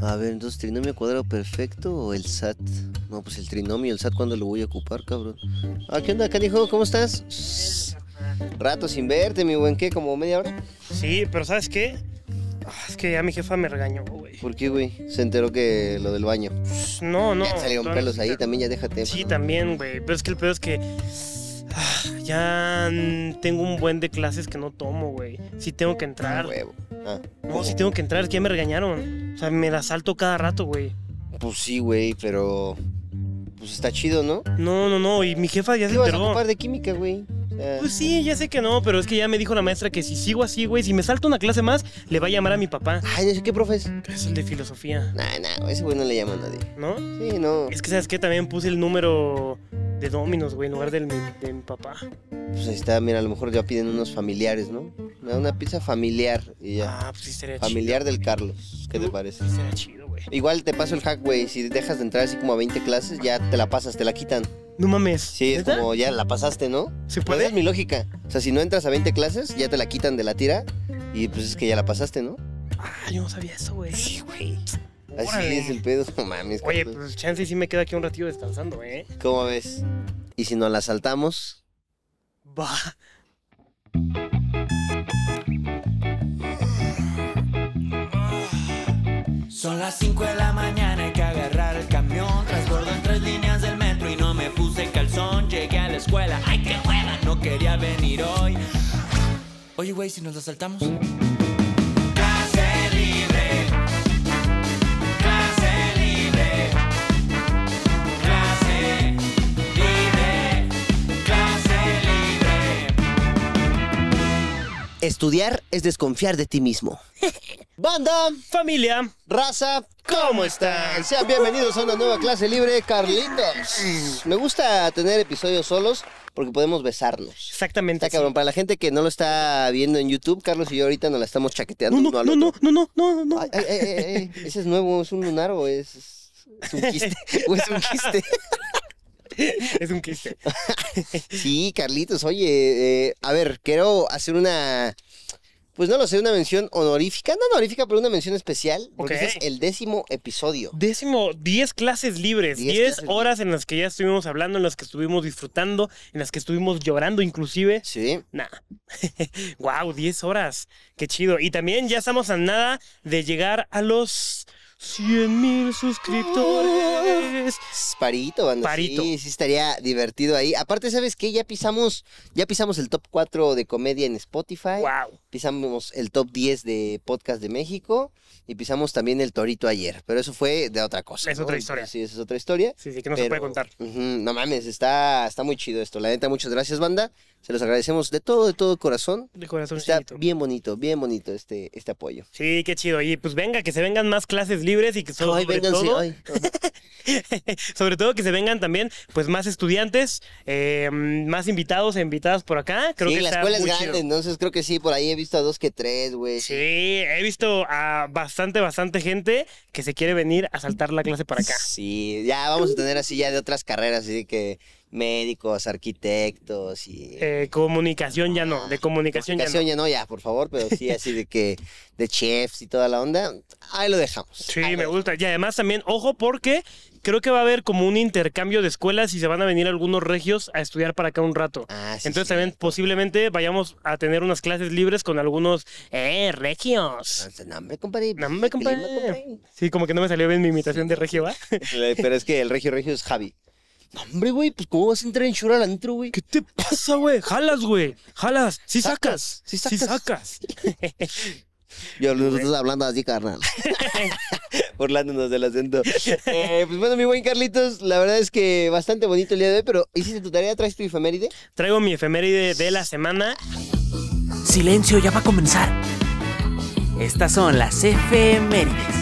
A ver, entonces, ¿trinomio cuadrado perfecto o el SAT? No, pues el trinomio, el SAT, ¿cuándo lo voy a ocupar, cabrón? Ah, ¿qué onda, canijo? ¿Cómo estás? Rato sin verte, mi buen, ¿qué? ¿Como media hora? Sí, pero ¿sabes qué? Ah, Es que ya mi jefa me regañó, güey. ¿Por qué, güey? Se enteró que lo del baño. Pues, No, no. ya te salieron pelos ahí, también ya déjate. Sí, también, güey. Pero es que el pedo es que. Ah, Ya tengo un buen de clases que no tomo, güey. Sí tengo que entrar. Huevo. Ah, No, sí tengo que entrar, es que ya me regañaron. O sea, me la salto cada rato, güey. Pues sí, güey, pero... Pues está chido, ¿no? No, no, no. Y mi jefa ya ¿Qué se vas a enteró. ocupar de química, güey? Pues sí, ya sé que no, pero es que ya me dijo la maestra que si sigo así, güey, si me salto una clase más, le va a llamar a mi papá. Ay, no sé qué profes. Que es el de filosofía, Nah, nah, ese güey no le llama a nadie. ¿no? Sí, no. Es que, ¿sabes qué? También puse el número de Dominos, güey, en lugar del, de mi papá. Pues ahí está, mira, a lo mejor ya piden unos familiares, ¿no? Una pizza familiar y ya. Ah, pues sí estaría familiar chido. del Carlos. ¿Qué te parece? Sí, estaría chido, güey. Igual te paso el hack, güey. Si dejas de entrar así como a 20 clases, ya te la pasas, te la quitan. No mames. Sí, es ¿Neta? como ya la pasaste, ¿no? ¿Se Pues esa es puede? mi lógica. O sea, si no entras a 20 clases, ya te la quitan de la tira. Y pues es que ya la pasaste, ¿no? Ah, yo no sabía eso, güey. Sí, güey. Así Órale. es el pedo. No mames. Oye, Carlos. pues chance y sí me queda aquí un ratillo descansando, ¿eh? ¿Cómo ves? Y si no la saltamos, Va. Son las 5 de la mañana, hay que agarrar el camión. Transbordo en tres líneas del metro y no me puse calzón. Llegué a la escuela, ¡ay qué hueva! No quería venir hoy. Oye, güey, si nos la saltamos. Estudiar es desconfiar de ti mismo. Banda, Familia. raza, ¿cómo están? Sean bienvenidos a una nueva clase libre, Carlitos. Me gusta tener episodios solos porque podemos besarnos. Exactamente. Está cabrón, para la gente que no lo está viendo en YouTube, Carlos y yo ahorita nos la estamos chaqueteando No, no, uno al no, no, otro. no, no, no, no. Ay, ay, ay, ay, ay, ese es nuevo, es un lunar o es, es un quiste. o es un quiste. Es un quiste. Sí, Carlitos, oye, eh, a ver, quiero hacer una, pues no lo sé, una mención honorífica, no honorífica, pero una mención especial, porque este es el décimo episodio. Décimo, 10 clases libres, 10 10 clases horas en las que ya estuvimos hablando, en las que estuvimos disfrutando, en las que estuvimos llorando inclusive. Sí, Nah. wow, 10 horas. Qué chido. Y también ya estamos a nada de llegar a los 100 mil suscriptores. es parito, banda. Parito. Sí, sí estaría divertido ahí. Aparte, ¿sabes qué? Ya pisamos, ya pisamos el top 4 de comedia en Spotify. Wow. Pisamos el top 10 de podcast de México y pisamos también el Torito ayer. Pero eso fue de otra cosa. Es ¿no? otra historia. Sí, es otra historia. Sí, sí, que no se puede contar. no mames, está, está muy chido esto. La neta, muchas gracias, banda. Se los agradecemos de todo, de todo corazón. De Está corazoncito. bien bonito, bien bonito este, este apoyo. Sí, qué chido. Y pues venga, que se vengan más clases libres y que so- Ay, sobre vénganse, todo, ay. sobre todo que se vengan también pues más estudiantes, eh, más invitados e invitadas por acá. Creo sí, que la está escuela es grande, chido. entonces creo que sí, por ahí he visto a dos que tres, güey. Sí, he visto a bastante, bastante gente que se quiere venir a saltar la clase para acá. Sí, ya vamos a tener así ya de otras carreras, así que médicos, arquitectos y... Eh, comunicación ya no, de comunicación, Comunicación ya no. ya no, ya, por favor, pero sí así de que de chefs y toda la onda, ahí lo dejamos. Sí, Ahí me gusta. Y además también, ojo, porque creo que va a haber como un intercambio de escuelas y se van a venir algunos regios a estudiar para acá un rato. Ah, sí, Entonces sí. también posiblemente vayamos a tener unas clases libres con algunos eh, regios. No, hombre, compadre. No, hombre, clima, compadre. Sí, como que no me salió bien mi imitación de regio, ¿va? Pero es que el regio regio es Javi. No, hombre, güey, pues ¿cómo vas a entrar en Shura al antro, güey? ¿Qué te pasa, güey? Jalas, güey. Jalas. Sí Sacas, sacas. sí Sí sacas. sacas. Yo nosotros hablando así, carnal. Burlándonos del acento. Eh, pues bueno, mi buen Carlitos, la verdad es que bastante bonito el día de hoy, pero ¿hiciste tu tarea? ¿Traes tu efeméride? Traigo mi efeméride de la semana. Silencio, ya va a comenzar. Estas son las efemérides.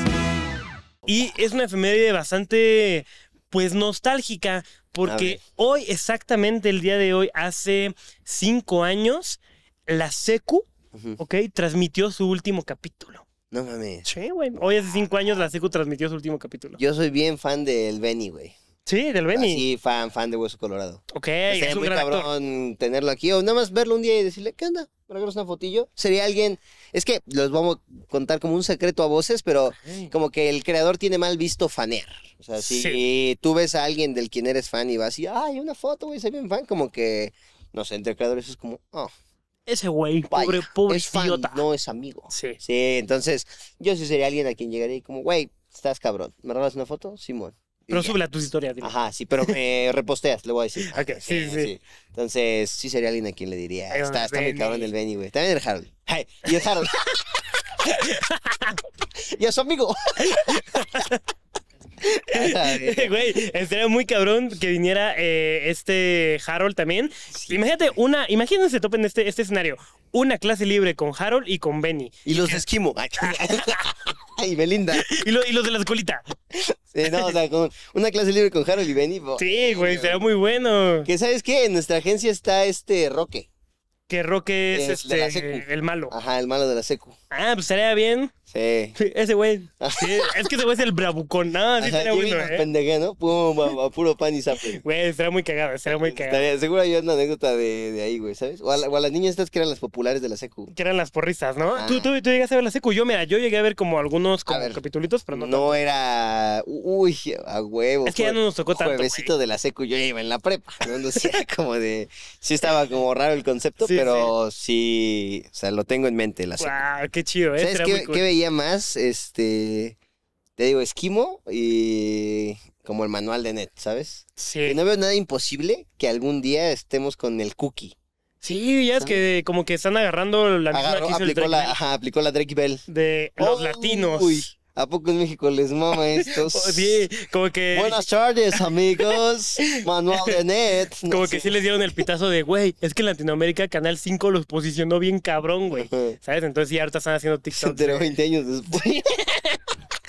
Y es una efeméride bastante, pues, nostálgica. Porque hoy, exactamente el día de hoy, hace cinco años, la SECU. ¿ok? Transmitió su último capítulo. No mames. Sí, güey. Hoy hace cinco años la SECU transmitió su último capítulo. Yo soy bien fan del Benny, güey. Sí, del Benny. Así, fan, fan de Hueso Colorado. Ok, es un muy actor. cabrón tenerlo aquí. O nada más verlo un día y decirle, ¿qué onda? ¿Me regalas una fotillo? Sería alguien... Es que los vamos a contar como un secreto a voces, pero como que el creador tiene mal visto fanear. O sea, si Sí. tú ves a alguien del quien eres fan y vas y, ay, una foto, güey, soy bien fan, como que, no sé, entre creadores es como, oh, Ese güey, pobre, pobre es fan, idiota. no es amigo. Sí. Sí, entonces yo sí sería alguien a quien llegaría y como, güey, estás cabrón, ¿me regalas una foto? Simón. Pero súbela a tus historias. dile. Ajá, sí, pero me reposteas, le voy a decir. Ok, sí, sí. Entonces, sí sería alguien a quien le diría. Ay, Está, está muy cabrón el Benny, güey. También el Harold. Ay, y el Harold. y a su amigo. Güey, estaría muy cabrón que viniera eh, este Harold también. Imagínate una, imagínense topen este, este escenario. Una clase libre con Harold y con Benny. y los de esquimo. Ay, Belinda. Y, lo- y los de la escuelita. Sí, no, o sea, con una clase libre con Harold y Benny. bo- Sí, güey, será muy bueno. Que sabes qué, en nuestra agencia está este Roque. Que Roque es la este el malo. Ajá, el malo de la secu. Ah, pues estaría bien. Sí. Ese güey. Sí, es que ese güey es el bravucón. No, sí estaría bueno, eh. pendeje, ¿no? Pum, a, a puro pan y zape. Güey, estaría muy cagado, estaría muy cagado. Estaría- seguro hay una anécdota de, de ahí, güey, ¿sabes? O a, la- o a las niñas estas que eran las populares de la secu. Que eran las porristas, ¿no? Ah. ¿Tú, tú, tú llegaste a ver la secu. Yo, mira, yo llegué a ver como algunos como ver. capitulitos, pero no. no tanto. era. Uy, a huevo. Es que ya no nos tocó tanto. Juevesito de la secu, yo iba en la prepa. ¿no? No sé, como de. Sí, estaba como raro el concepto, Sí, pero sí. O sea, lo tengo en mente, la secu. Wow, qué chido, ¿eh? ¿Sabes Estaría qué, cool. qué veía más? Este. Te digo, esquimo y. Como el manual de net, ¿sabes? Sí. Que no veo nada imposible que algún día estemos con el cookie. Sí, ya es que como que están agarrando la misma Agarró, que hizo el aplicó, Drake la, ajá, aplicó la Drake Bell. Bell de los Oh, latinos. Uy, ¿a poco en México les mama estos? Sí, como que Buenas tardes, amigos. Manual de net. No como sé. que sí les dieron el pitazo de, güey, es que en Latinoamérica Canal 5 los posicionó bien cabrón, güey. ¿Sabes? Entonces ya ahorita están haciendo TikTok. Pero 20 años después.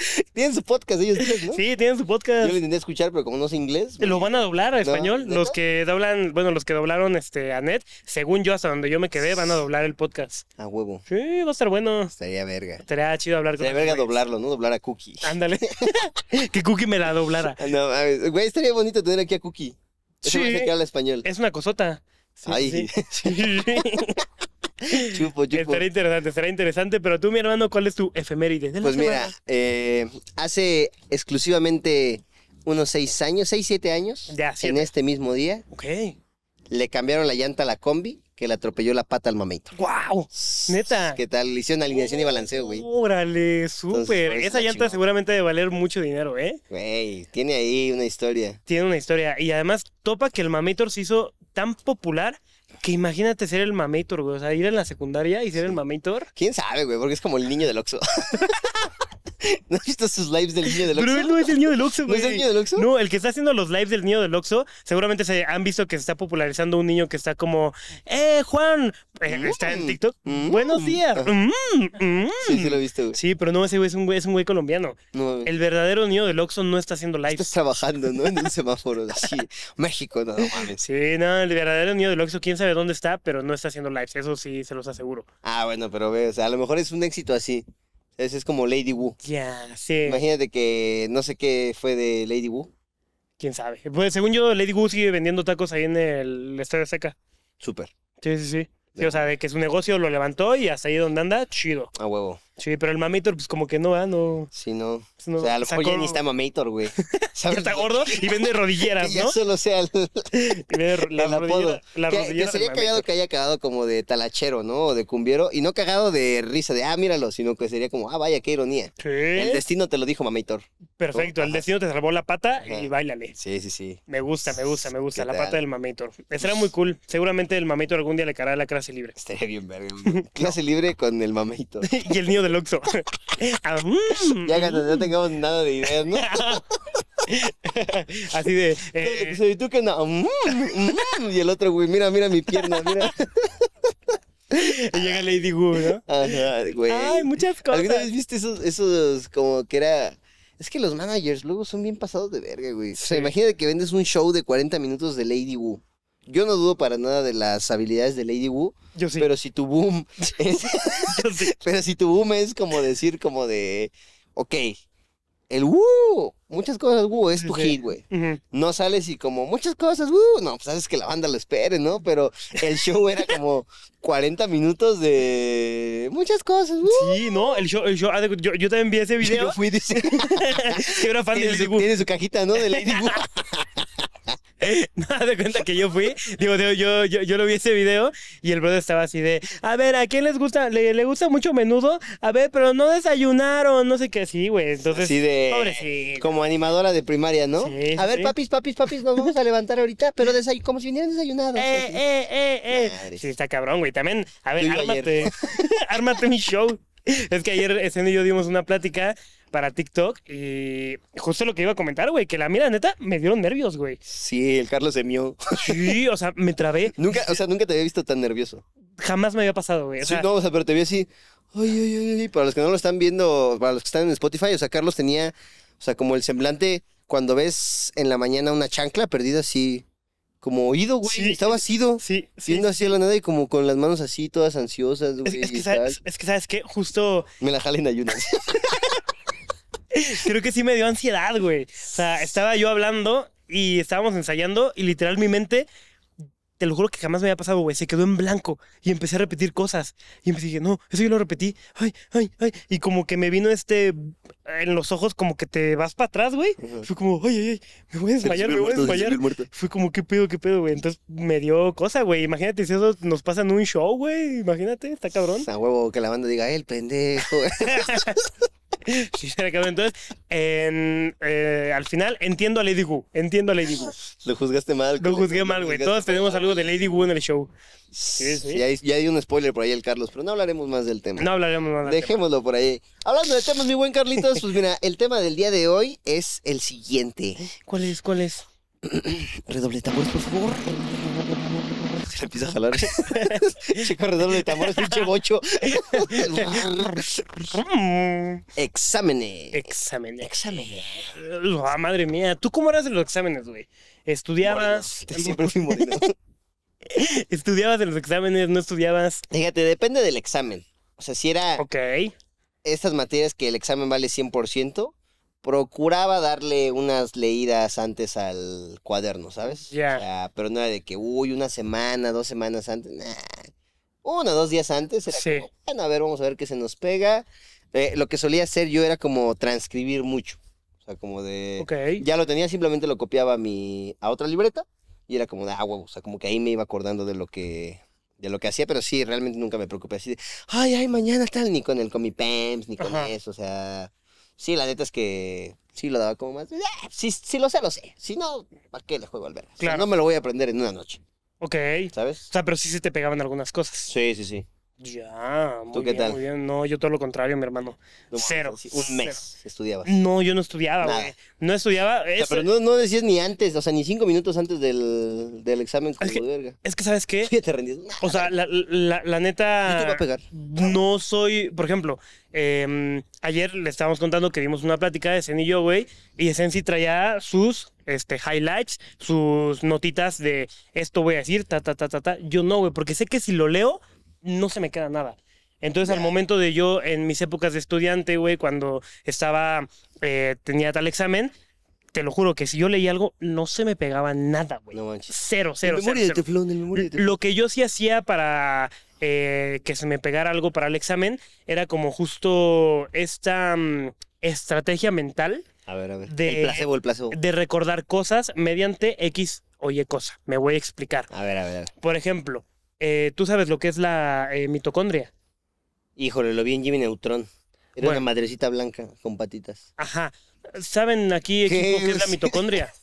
Tienen su podcast ellos tres, ¿no? Sí, tienen su Yo podcast. lo intenté escuchar, pero como no sé inglés. Lo van a doblar a español. Los que doblan, bueno, los que doblaron este a Net, según yo, hasta donde yo me quedé, van a doblar el podcast. A huevo. Sí, va a estar bueno. Estaría verga. Estaría chido hablar con Estaría verga güeyes. doblarlo, ¿no? Doblar a Cookie. Ándale. que Cookie me la doblara. No, mames. güey, estaría bonito tener aquí a Cookie. Sí. güey se que habla español. Es una cosota. Sí, Ay. sí. Sí. Chupo, chupo. Estaría interesante, estaría interesante. Pero tú, mi hermano, ¿cuál es tu efeméride? de la Pues mira, eh, hace exclusivamente unos seis años, seis, siete años, Ya, en siete. este mismo día, Ok. le cambiaron la llanta a la combi que le atropelló la pata al mamito. ¡Wow! Neta. ¿Qué tal? Le hicieron alineación y balanceo, güey. Órale, súper. por eso Esa llanta seguramente debe valer mucho dinero, ¿eh? Güey, tiene ahí una historia. Tiene una historia. Y además, topa que el Mamator se hizo tan popular que imagínate ser el Mamator, güey. O sea, ir en la secundaria y ser el Mamator. ¿Quién sabe, güey? Porque es como el niño del Oxxo. ¿No has visto sus lives del niño del Oxxo? Pero él no es el niño del Oxxo, ¿No güey. es el niño del Oxxo? No, el que está haciendo los lives del niño del Oxxo, seguramente se han visto que se está popularizando un niño que está como, ¡Eh, Juan! Eh, está en Mm, TikTok. mm, Buenos días. Mm. Sí, sí lo he visto, güey. Sí, pero no, ese güey es un güey, es un güey colombiano. No. El verdadero niño del Oxxo no está haciendo Estás lives. trabajando, ¿no? En un semáforo así. México, no, no mames. Sí, no, el verdadero niño del Oxxo, quién sabe dónde está, pero no está haciendo lives. Eso sí, se los aseguro. Ah, bueno, pero ve, o sea, a lo mejor es un éxito así. Ese es como Lady Wu. Ya, sí. Imagínate que no sé qué fue de Lady Wu. Quién sabe. Pues según yo, Lady Wu sigue vendiendo tacos ahí en el Estadio Seca. Súper. Sí, sí, sí. Sí, o sea, de que su negocio lo levantó y hasta ahí donde anda, chido. A huevo. Sí, pero el Mamator, pues como que no, ¿ah? No. Sí, no. no o sea, a lo mejor ya ni está Mamator, güey. ya está gordo y vende rodilleras, Que ya ¿no? solo sea el, Y vende el rodilleras. Las que, que rodilleras sería cagado que haya cagado como de talachero, ¿no? O de cumbiero. Y no cagado de risa, de, ah, míralo, sino que sería como, ah, vaya, qué ironía. Sí. El destino te lo dijo, Mamator. Perfecto. El destino te salvó la pata Ajá. y bailale. Sí, sí, sí. Me gusta, me gusta, me gusta. ¿Qué La tal? pata del Mamator. Esa era muy cool. Seguramente el Mamator algún día le caerá la clase libre. Estaría bien verga. Clase libre con el Mamator. y el niño del Oxxo. Ah, mm. Ya cuando no tengamos nada de ideas, ¿no? Así de. Eh, soy, tú que no. mm, mm, Y el otro, güey, mira, mira mi pierna, mira. y llega Lady Wu, ¿no? Ajá, güey. Ay, muchas cosas. ¿Alguna vez viste esos, esos como que era... Es que los managers luego son bien pasados de verga, güey. O sea, Sí. imagínate que vendes un show de 40 minutos de Lady Wu. Yo no dudo para nada de las habilidades de Lady Wu, Yo sí. pero si tu boom es, Yo sí. pero si tu boom es como decir como de, ok, el ¡uh! Muchas cosas, ¡uh! Es tu sí. hit, güey. No sales y como muchas cosas, ¡uh! No, pues sabes que la banda lo espere, ¿no? Pero el show era como 40 minutos de muchas cosas, ¡uh! Sí, no, el show, el show, yo, yo también vi ese video. Yo fui, dice. que era fan de Lady Wu. tiene su cajita, ¿no? De Lady Wu. Haz de cuenta que yo fui, digo, digo, yo, yo, yo lo vi ese video y el brother estaba así de, a ver, ¿a quién les gusta? ¿Le, le gusta mucho menudo? A ver, pero no desayunaron, no sé qué, sí, güey. Entonces, Así de. pobrecito. Como animadora de primaria, ¿no? Sí, a ver, sí. papis, papis, papis, nos vamos a levantar ahorita, pero desay- como si vinieran desayunados. Eh, eh, eh, eh. Madre. Sí, está cabrón, güey. También, a ver, Yo ármate. ármate mi show. Es que ayer Escena y yo dimos una plática para TikTok y justo lo que iba a comentar, güey, que la mira, neta, me dieron nervios, güey. Sí, el Carlos se mió. Sí, o sea, me trabé. Nunca, o sea, nunca te había visto tan nervioso. Jamás me había pasado, güey. O Sí, no, o sea, pero te vi así. Ay, ay, ay, ay. Para los que no lo están viendo, para los que están en Spotify, o sea, Carlos tenía, o sea, como el semblante cuando ves en la mañana una chancla perdida así, como oído, güey. Sí. Estaba asido, sí, sí. viendo así a la nada y como con las manos así, todas ansiosas, güey. es que sabes, es que sabes qué, justo Me la jalen ayunas. creo que sí me dio ansiedad, güey. O sea, estaba yo hablando y estábamos ensayando y literal mi mente, te lo juro que jamás me había pasado, güey, se quedó en blanco y empecé a repetir cosas. Y empecé dije, no, eso yo lo repetí. Ay, ay, ay. Y como que me vino este en los ojos, como que te vas para atrás, güey. Ujú. Fue como, ay, ay, ay, me voy a desmayar, me voy a desmayar. Fue como, ¿qué pedo, qué pedo, güey? Entonces me dio cosa, güey. Imagínate si eso nos pasa en un show, güey. Imagínate, está cabrón. A huevo, que la banda diga, "Eh, el pendejo. Cabrón. Entonces, en, eh, al final, entiendo a Lady Wu. Entiendo a Lady Wu. Lo juzgaste mal. Lo juzgué mal, güey. Todos tenemos algo de Lady Wu en el show. Sí, sí. Ya, hay- ya hay un spoiler por ahí el Carlos, pero no hablaremos más del tema. No hablaremos más. de Dejémoslo por ahí. Hablando de temas, mi buen Carlitos, pues mira, el tema del día de hoy es el siguiente. ¿Cuál es? ¿Cuál es? Redoble tambores, por favor. Le empieza a jalar. Chico, redoble de tambores, pinche bocho. Exámenes. Exámenes. Exámenes. Ah, madre mía. ¿Tú cómo eras en los exámenes, güey? ¿Estudiabas? Siempre fui moreno. ¿Estudiabas en los exámenes? ¿No estudiabas? Fíjate, depende del examen. O sea, si era Ok. estas materias que el examen vale 100%, procuraba darle unas leídas antes al cuaderno, ¿sabes? Ya. O sea, pero no era de que, uy, una semana, dos semanas antes, nah. Uno, dos días antes era Sí. como, bueno, a ver, vamos a ver qué se nos pega. Eh, lo que solía hacer yo era como transcribir mucho. O sea, como de... Ok. Ya lo tenía, simplemente lo copiaba a, mi, a otra libreta y era como de, ah, huevo, o sea, como que ahí me iba acordando de lo que de lo que hacía, pero sí, realmente nunca me preocupé así de, ay, ay, mañana tal, ni con el con mi PEMS, ni con Ajá. eso, o sea, sí, la neta es que sí lo daba como más, de, "Ah, si, si lo sé, lo sé, si no, ¿para qué le juego al verga? O sea, Claro. no me lo voy a aprender en una noche, Ok. ¿sabes? O sea, pero sí se te pegaban algunas cosas. Sí, sí, sí. Ya, muy ¿Tú qué bien, tal? muy bien. No, yo todo lo contrario, mi hermano. No Cero, un mes estudiabas. No, yo no estudiaba, Nada. güey. No estudiaba. O sea, pero no, no decías ni antes, o sea, ni cinco minutos antes del, del examen Es que- verga. es que, ¿sabes qué? Sí, te. O sea, la, la, la ¿Y te va neta. a pegar? No soy. Por ejemplo, em, ayer le estábamos contando que dimos una plática de Zen y yo, güey. Y Zen sí traía sus este, highlights, sus notitas de esto voy a decir, ta, ta, ta, ta, ta. Yo no, güey, porque sé que si lo leo, no se me queda nada. Entonces, al momento de yo, en mis épocas de estudiante, güey, cuando estaba, eh, tenía tal examen, te lo juro que si yo leía algo, no se me pegaba nada, güey. No manches. Cero, cero, el cero, memoria de cero. teflón, el memoria de teflón. Lo que yo sí hacía para eh, que se me pegara algo para el examen era como justo esta mm, estrategia mental A ver, a ver. de- El placebo, el placebo. de recordar cosas mediante X o Y cosa. Me voy a explicar. A ver, a ver, a ver. Por ejemplo, eh, tú sabes lo que es la eh, mitocondria. Híjole, lo vi en Jimmy Neutron. Era Bueno. una madrecita blanca con patitas. Ajá. ¿Saben aquí ¿Qué equipo qué es la mitocondria?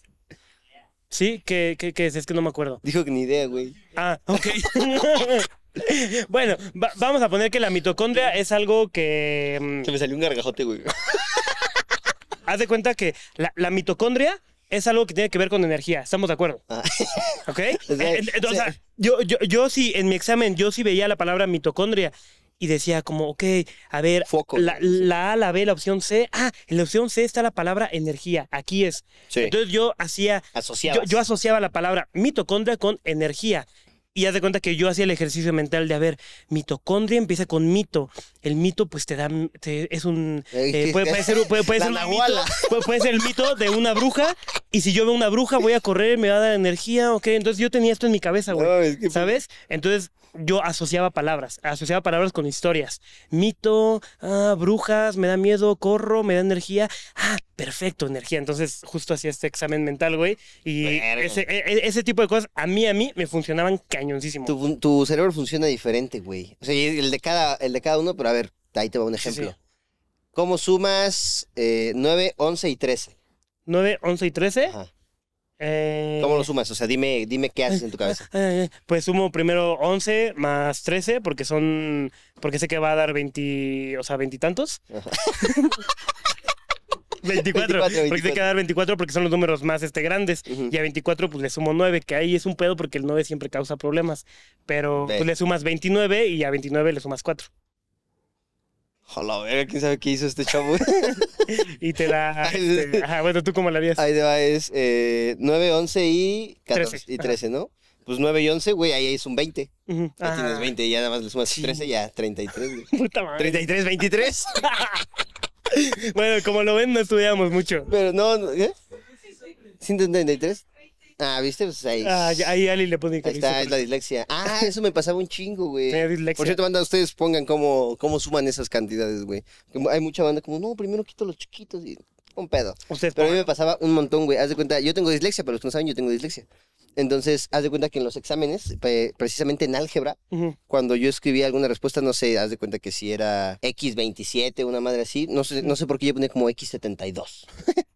¿Sí? ¿Qué, qué, qué es? Es que no me acuerdo. Dijo que ni idea, güey. Ah, ok. bueno, va- vamos a poner que la mitocondria es algo que... mm, Se me salió un gargajote, güey. Haz de cuenta que la, la mitocondria es algo que tiene que ver con energía. ¿Estamos de acuerdo? Ah. ¿Ok? O sea, Eh, eh, sí. sea, yo, yo, yo sí, en mi examen, yo sí veía la palabra mitocondria y decía como, ok, a ver, Foco. la, la A, la B, la opción C. Ah, en la opción C está la palabra energía. Aquí es. Sí. Entonces yo hacía, yo asociaba la palabra mitocondria con energía. Y haz de cuenta que yo hacía el ejercicio mental de, a ver, mitocondria empieza con mito. El mito, pues, te da, te- es un... Eh, eh, ¿qué- puede, ser, puede, puede ser un mito, puede, puede ser el mito de una bruja. Y si yo veo una bruja, voy a correr, me va a dar energía, ok. Entonces yo tenía esto en mi cabeza, güey. No, es que- ¿Sabes? Entonces yo asociaba palabras, asociaba palabras con historias. Mito, ah, brujas, me da miedo, corro, me da energía. Ah, perfecto, energía. Entonces justo hacía este examen mental, güey. Y ese, e- e- ese tipo de cosas a mí, a mí, me funcionaban cañoncísimo. Tu, tu cerebro funciona diferente, güey. O sea, el de cada, el de cada uno, pero a ver, ahí te va un Sí, ejemplo. sí. ¿Cómo sumas eh, 9, 11 y 13? 9, 11 y 13. Ajá. Eh, ¿Cómo lo sumas? O sea, dime, dime qué haces en tu cabeza. Ay, ay, ay. Pues sumo primero 11 más 13 porque son porque sé que va a dar 20, o sea, veintitantos. 24, 24, porque sé que 24. va a dar 24 porque son los números más este, grandes. Ujú. Y a 24 pues le sumo 9, que ahí es un pedo porque el 9 siempre causa problemas. Pero pues le sumas 29 y a 29 le sumas 4. Hola, verga, quién sabe qué hizo este chavo. Y te. Ay, este, ajá, bueno, ¿tú cómo lo harías? ahí te va, es eh, 9, 11 y 14 13, y ajá. 13, ¿no? Pues 9 y 11, güey, ahí es un 20. Ujú. Ya Ah, tienes 20 y ya nada más le sumas Sí. 13, ya 33, güey. Puta madre. 33, 23. Bueno, como lo ven, no estudiamos mucho. Pero no, no, ¿qué? 133. Ah, ¿viste? Pues ahí. Ah, ya- ahí Ali le pone Ahí está, es la dislexia. Ah, eso me pasaba un chingo, güey. Tenía dislexia. Por cierto, banda, ustedes pongan cómo, cómo suman esas cantidades, güey. Como Hay mucha banda como, no, primero quito los chiquitos y un pedo. Ustedes Pero a mí me pasaba un montón, güey. Haz de cuenta, yo tengo dislexia, para los que no saben, yo tengo dislexia. Entonces, haz de cuenta que en los exámenes, pe- precisamente en álgebra, Ujú. cuando yo escribía alguna respuesta, no sé, haz de cuenta que si era X27, una madre así, no sé, no sé por qué yo ponía como X72.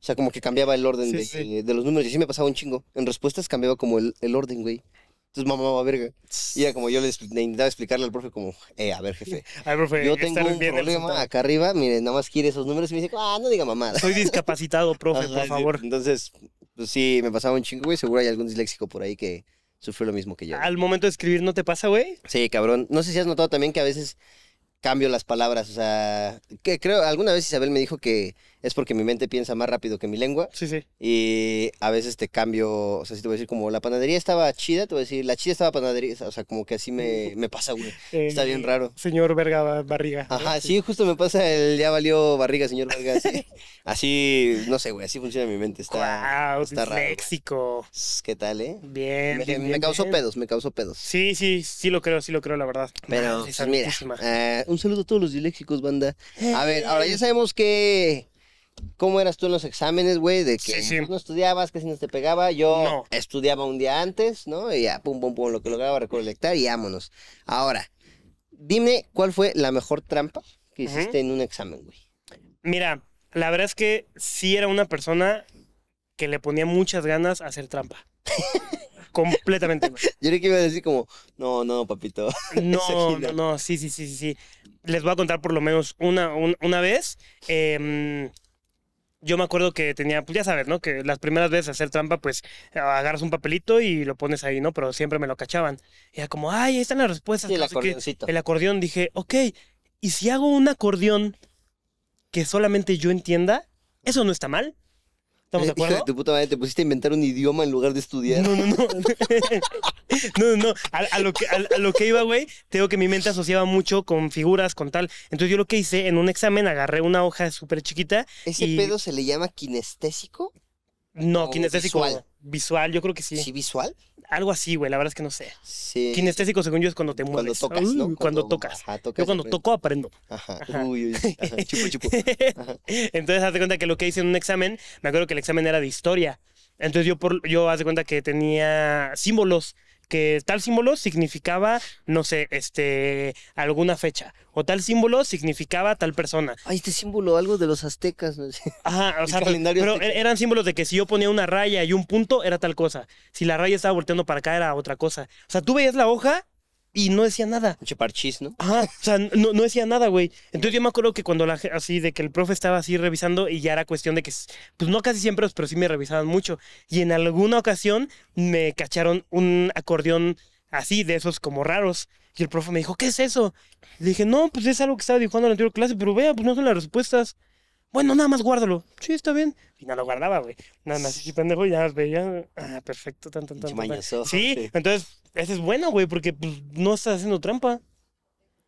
O sea, como que cambiaba el orden Sí, de, sí. de los números y así me pasaba un chingo. En respuestas cambiaba como el, el orden, güey. Entonces, mamá, verga. Y era como yo le, intentaba explicarle al profe como, eh, a ver, jefe, A ver, profe, yo tengo un problema acá arriba, mire, nada más quiere esos números y me dice, ah, no diga mamada. Soy discapacitado, profe, Ajá, por sí. favor. Entonces, pues sí, me pasaba un chingo, güey. Seguro hay algún disléxico por ahí que sufrió lo mismo que yo. Al momento de escribir, ¿no te pasa, güey? Sí, cabrón. No sé si has notado también que a veces cambio las palabras. O sea, que creo, alguna vez Isabel me dijo que es porque mi mente piensa más rápido que mi lengua. Sí, sí. Y a veces te cambio, o sea, si te voy a decir como la panadería estaba chida, te voy a decir la chida estaba panadería. O sea, como que así me, me pasa, güey. Está bien Eh, raro. Señor Verga Ba- Barriga. ¿no? Ajá, sí, justo me pasa el ya valió barriga, señor Vargas. Así, así, no sé, güey, así funciona mi mente. Está, Guau, está raro. disléxico. ¿Qué tal, eh? Bien, Me, bien, me bien, causó bien. pedos, me causó pedos. Sí, sí, sí lo creo, sí lo creo, la verdad. Pero, pues mira, eh, un saludo a todos los disléxicos, banda. A ver, ahora ya sabemos que... ¿Cómo eras tú en los exámenes, güey? De que Sí, sí. no estudiabas, casi no te pegaba. Yo No. estudiaba un día antes, ¿no? Y ya, pum, pum, pum, lo que lograba recolectar y vámonos. Ahora, dime cuál fue la mejor trampa que hiciste en un examen, güey. Mira, la verdad es que sí era una persona que le ponía muchas ganas a hacer trampa. Completamente, güey. Yo que iba a decir como, no, no, papito. No, no, no, sí, sí, sí, sí. Les voy a contar por lo menos una, un- una vez. em, yo me acuerdo que tenía, pues ya sabes, ¿no? Que las primeras veces hacer trampa, pues agarras un papelito y lo pones ahí, ¿no? Pero siempre me lo cachaban. Y era como, ay, ahí están las respuestas. Sí, el no sé qué". acordeoncito. El acordeón, dije, ok, ¿y si hago un acordeón que solamente yo entienda? ¿Eso no está mal? ¿Estamos de Hijo acuerdo? tu puta madre, te pusiste a inventar un idioma en lugar de estudiar. No, no, no. no, no. A, a lo que, a, a lo que iba, güey, tengo que mi mente asociaba mucho con figuras, con tal. Entonces yo lo que hice, en un examen agarré una hoja súper chiquita. ¿Ese y- pedo se le llama kinestésico? No, ¿O kinestésico. visual? Visual. yo creo que sí. ¿Sí visual? Algo así, güey, la verdad es que no sé. Sí. Kinestésico, según yo, es cuando te Cuando mueves. tocas, Uy, ¿no? Cuando, tocas. Ajá, tocas Yo cuando toco aprendo. Ajá. Ajá. Uy, uy, uy. Ajá. Chupo, chupo. Ajá. Entonces, haz de cuenta que lo que hice en un examen, me acuerdo que el examen era de historia. Entonces, yo, por, yo haz de cuenta que tenía símbolos, que tal símbolo significaba, no sé, este, alguna fecha. O tal símbolo significaba tal persona. Ay, este símbolo, algo de los aztecas. ¿no? Ajá, o sea, pero azteca. eran símbolos de que si yo ponía una raya y un punto, era tal cosa. Si la raya estaba volteando para acá, era otra cosa. O sea, tú veías la hoja y no decía nada. Pinche parchís, ¿no? Ajá, o sea, no, no decía nada, güey. Entonces yo me acuerdo que cuando la así de que el profe estaba así revisando y ya era cuestión de que, pues no casi siempre, pero sí me revisaban mucho. Y en alguna ocasión me cacharon un acordeón así, de esos como raros. Y el profe me dijo, ¿qué es eso? Le dije, no, pues es algo que estaba dibujando en la anterior clase, pero vea, pues no son las respuestas. Bueno, nada más guárdalo. Sí, está bien. Y no lo guardaba, güey. Nada más, sí, pendejo, y ya veía. Ah, perfecto, tan, tan, tan. Tan. Sí, entonces Ese es bueno, güey, porque pues, no estás haciendo trampa.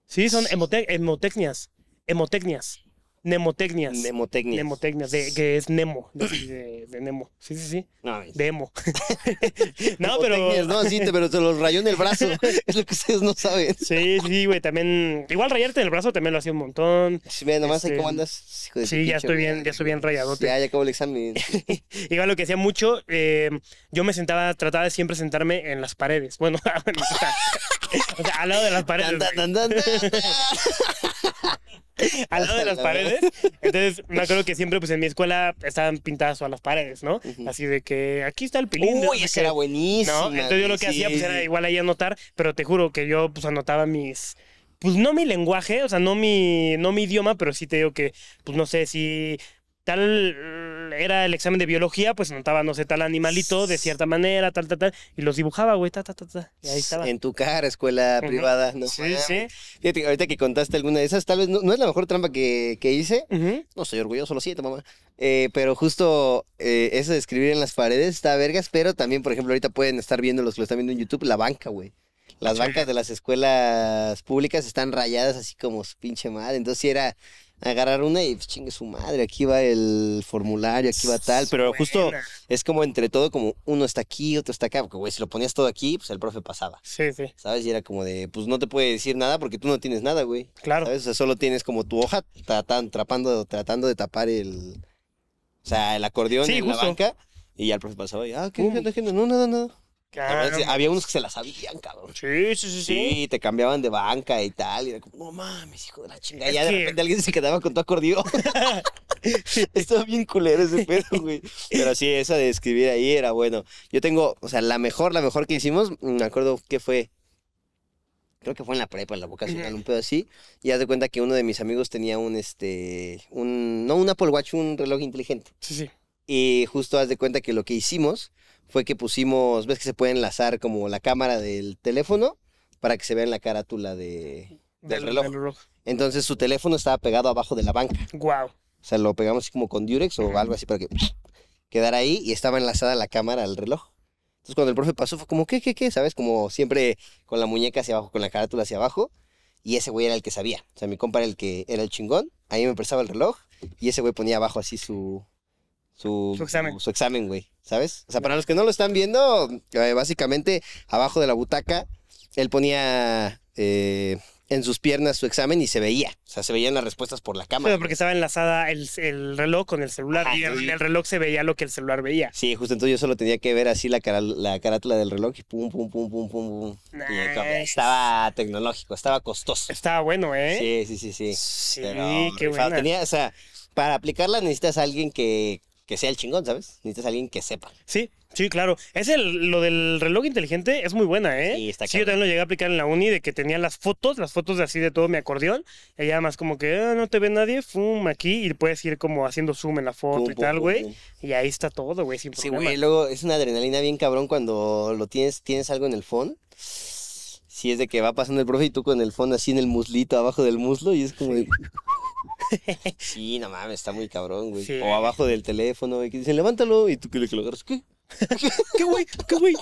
Sí, son emote- emotecnias. Emotecnias. Nemotecnias. Nemotecnia. Nemotecnias, de, que es Nemo, de, de- de Nemo. Sí, sí, sí. No. De emo. no, pero. Nemotecnias, No, sí, te- pero te los rayó en el brazo. es lo que ustedes no saben. Sí, sí, güey, también. Igual rayarte en el brazo también lo hacía un montón. Sí, ve, nomás ahí Este, cómo andas. hijo de tu Sí, ya estoy bien, ya estoy bien rayadote. Ya, ya acabó el examen. Igual lo que hacía mucho, eh, yo me sentaba, trataba de siempre sentarme en las paredes. Bueno, o sea, al lado de las paredes. Al lado de las paredes. Entonces, me acuerdo que siempre, pues en mi escuela estaban pintadas todas las paredes, ¿no? Así de que aquí está el pilín. Uy, qué. era buenísima. ¿no? Entonces yo lo que hacía pues era igual ahí anotar, pero te juro que yo pues anotaba mis pues no mi lenguaje, o sea, no mi no mi idioma, pero sí te digo que pues no sé si tal era el examen de biología, pues anotaba no sé tal animalito de cierta manera, tal tal tal y los dibujaba, güey, ta ta ta ta. Y ahí estaba. En tu cara, escuela privada. No, sí, sí. Fíjate, ahorita que contaste alguna de esas, tal vez no, no es la mejor trampa que, que hice. No estoy orgulloso, lo siento, mamá. Eh, pero justo eh, eso de escribir en las paredes está vergas, pero también, por ejemplo, ahorita pueden estar viendo los que lo están viendo en YouTube, la banca, güey. Las bancas de las escuelas públicas están rayadas así como su pinche madre. Entonces, sí era agarrar una y pues, chingue su madre, aquí va el formulario, aquí va tal. Pero justo es como entre todo, como uno está aquí, otro está acá. Porque, güey, si lo ponías todo aquí, pues el profe pasaba. Sí, sí, ¿Sabes? Y era como de, pues no te puede decir nada porque tú no tienes nada, güey. claro. ¿Sabes? O sea, solo tienes como tu hoja tratan, trapando, tratando de tapar el. O sea, el acordeón Sí, en justo. la banca. Y ya el profe pasaba y, ah, ¿qué Uh. No, nada, nada. Había unos que se la sabían, cabrón. Sí, sí, sí, sí. Sí, te cambiaban de banca y tal. Y era como, no mames, hijo de la chingada. Y ya de repente alguien se quedaba con tu acordeón. Estaba bien culero ese pedo, güey. Pero sí, esa de escribir ahí era bueno. Yo tengo, o sea, la mejor, la mejor que hicimos, mm, me acuerdo que fue. Creo que fue en la prepa, en la vocacional, un pedo así. Y haz de cuenta que uno de mis amigos tenía un, este, un, no un Apple Watch, un reloj inteligente. Sí, sí. Y justo haz de cuenta que lo que hicimos fue que pusimos, ves que se puede enlazar como la cámara del teléfono para que se vea en la carátula de... Del reloj. Entonces su teléfono estaba pegado abajo de la banca. Wow. O sea, lo pegamos así como con Durex o algo así para que quedara ahí y estaba enlazada la cámara al reloj. Entonces cuando el profe pasó fue como, ¿qué, qué, qué? ¿Sabes? Como siempre con la muñeca hacia abajo, con la carátula hacia abajo. Y ese güey era el que sabía. O sea, mi compa era el que era el chingón. Ahí me prestaba el reloj y ese güey ponía abajo así su... Su, Su examen. Su examen, güey. ¿Sabes? O sea, para los que no lo están viendo, eh, básicamente abajo de la butaca, él ponía eh, en sus piernas su examen y se veía. O sea, se veían las respuestas por la cámara. Pero porque estaba enlazada el, el reloj con el celular Ajá, y sí. el reloj se veía lo que el celular veía. Sí, justo entonces yo solo tenía que ver así la, cara- la carátula del reloj y pum, pum, pum, pum, pum, pum. Y estaba tecnológico, estaba costoso. Estaba bueno, ¿eh? Sí, sí, sí, sí. Sí, Pero qué. Tenía, o sea, para aplicarla necesitas a alguien que, que sea el chingón, ¿sabes? Necesitas a alguien que sepa. Sí, sí, claro. Es el, lo del reloj inteligente es muy buena, ¿eh? Sí, está yo cabrón. también lo llegué a aplicar en la uni de que tenía las fotos, las fotos de así de todo mi acordeón. Y ya más como que "Ah, no te ve nadie, fum, aquí. Y puedes ir como haciendo zoom en la foto Pum, y pum, tal, güey. Y ahí está todo, güey, sin Sí, problema. güey, luego es una adrenalina bien cabrón cuando lo tienes, tienes algo en el phone. Si es de que va pasando el profe y tú con el phone así en el muslito, abajo del muslo, y es como de... Sí, no mames, está muy cabrón, güey. Sí. O abajo del teléfono, güey, que dicen, levántalo, y tú que lo agarras, ¿qué? ¿Qué güey? ¿Qué güey?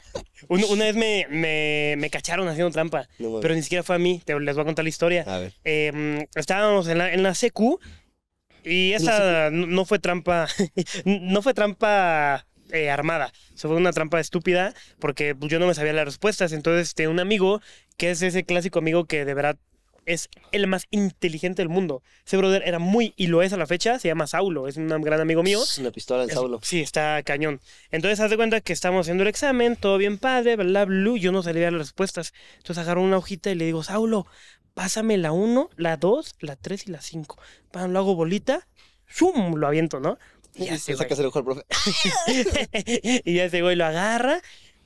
Un- una vez me, me, me cacharon haciendo trampa, No pero ni siquiera fue a mí. Te, les voy a contar la historia. A ver. Eh, estábamos en la, en la secu y esa no no fue trampa, no fue trampa eh, armada, eso fue una trampa estúpida porque yo no me sabía las respuestas. Entonces tenía un amigo que es ese clásico amigo que de verdad es el más inteligente del mundo. Ese brother era muy, y lo es a la fecha, se llama Saulo, es un gran amigo mío. Es una pistola Es- Saulo. Sí, está cañón. Entonces, haz de cuenta que estamos haciendo el examen, todo bien padre, bla, bla, bla. Yo no sabía las respuestas. Entonces agarro una hojita y le digo, Saulo, pásame la 1, la 2, la 3 y la 5. Pam, lo hago bolita, ¡zum! Lo aviento, ¿no? Y ya sacas el ojo al profe. y ya ese güey lo agarra.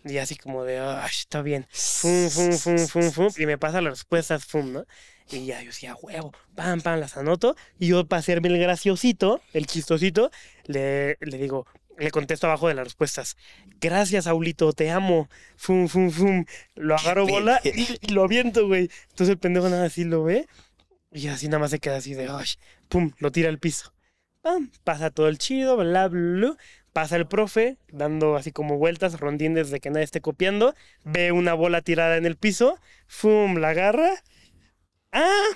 Y así como de, "Ay, está bien. Fum, fum, fum, fum, fum. Y me pasa las respuestas, fum, ¿no? Y ya yo decía, huevo, pam, pam, las anoto. Y yo, para hacerme el graciosito, el chistosito, le, le digo, le contesto abajo de las respuestas. Gracias, Aulito, te amo. Fum, fum, fum. Lo agarro bola y, y lo aviento, güey. Entonces el pendejo nada así lo ve. Y así nada más se queda así de, ay, pum, lo tira al piso. Pam, pasa todo el chido, bla, bla, bla. Pasa el profe, dando así como vueltas, rondines de que nadie esté copiando. Ve una bola tirada en el piso. ¡Fum! La agarra. ¡Ah!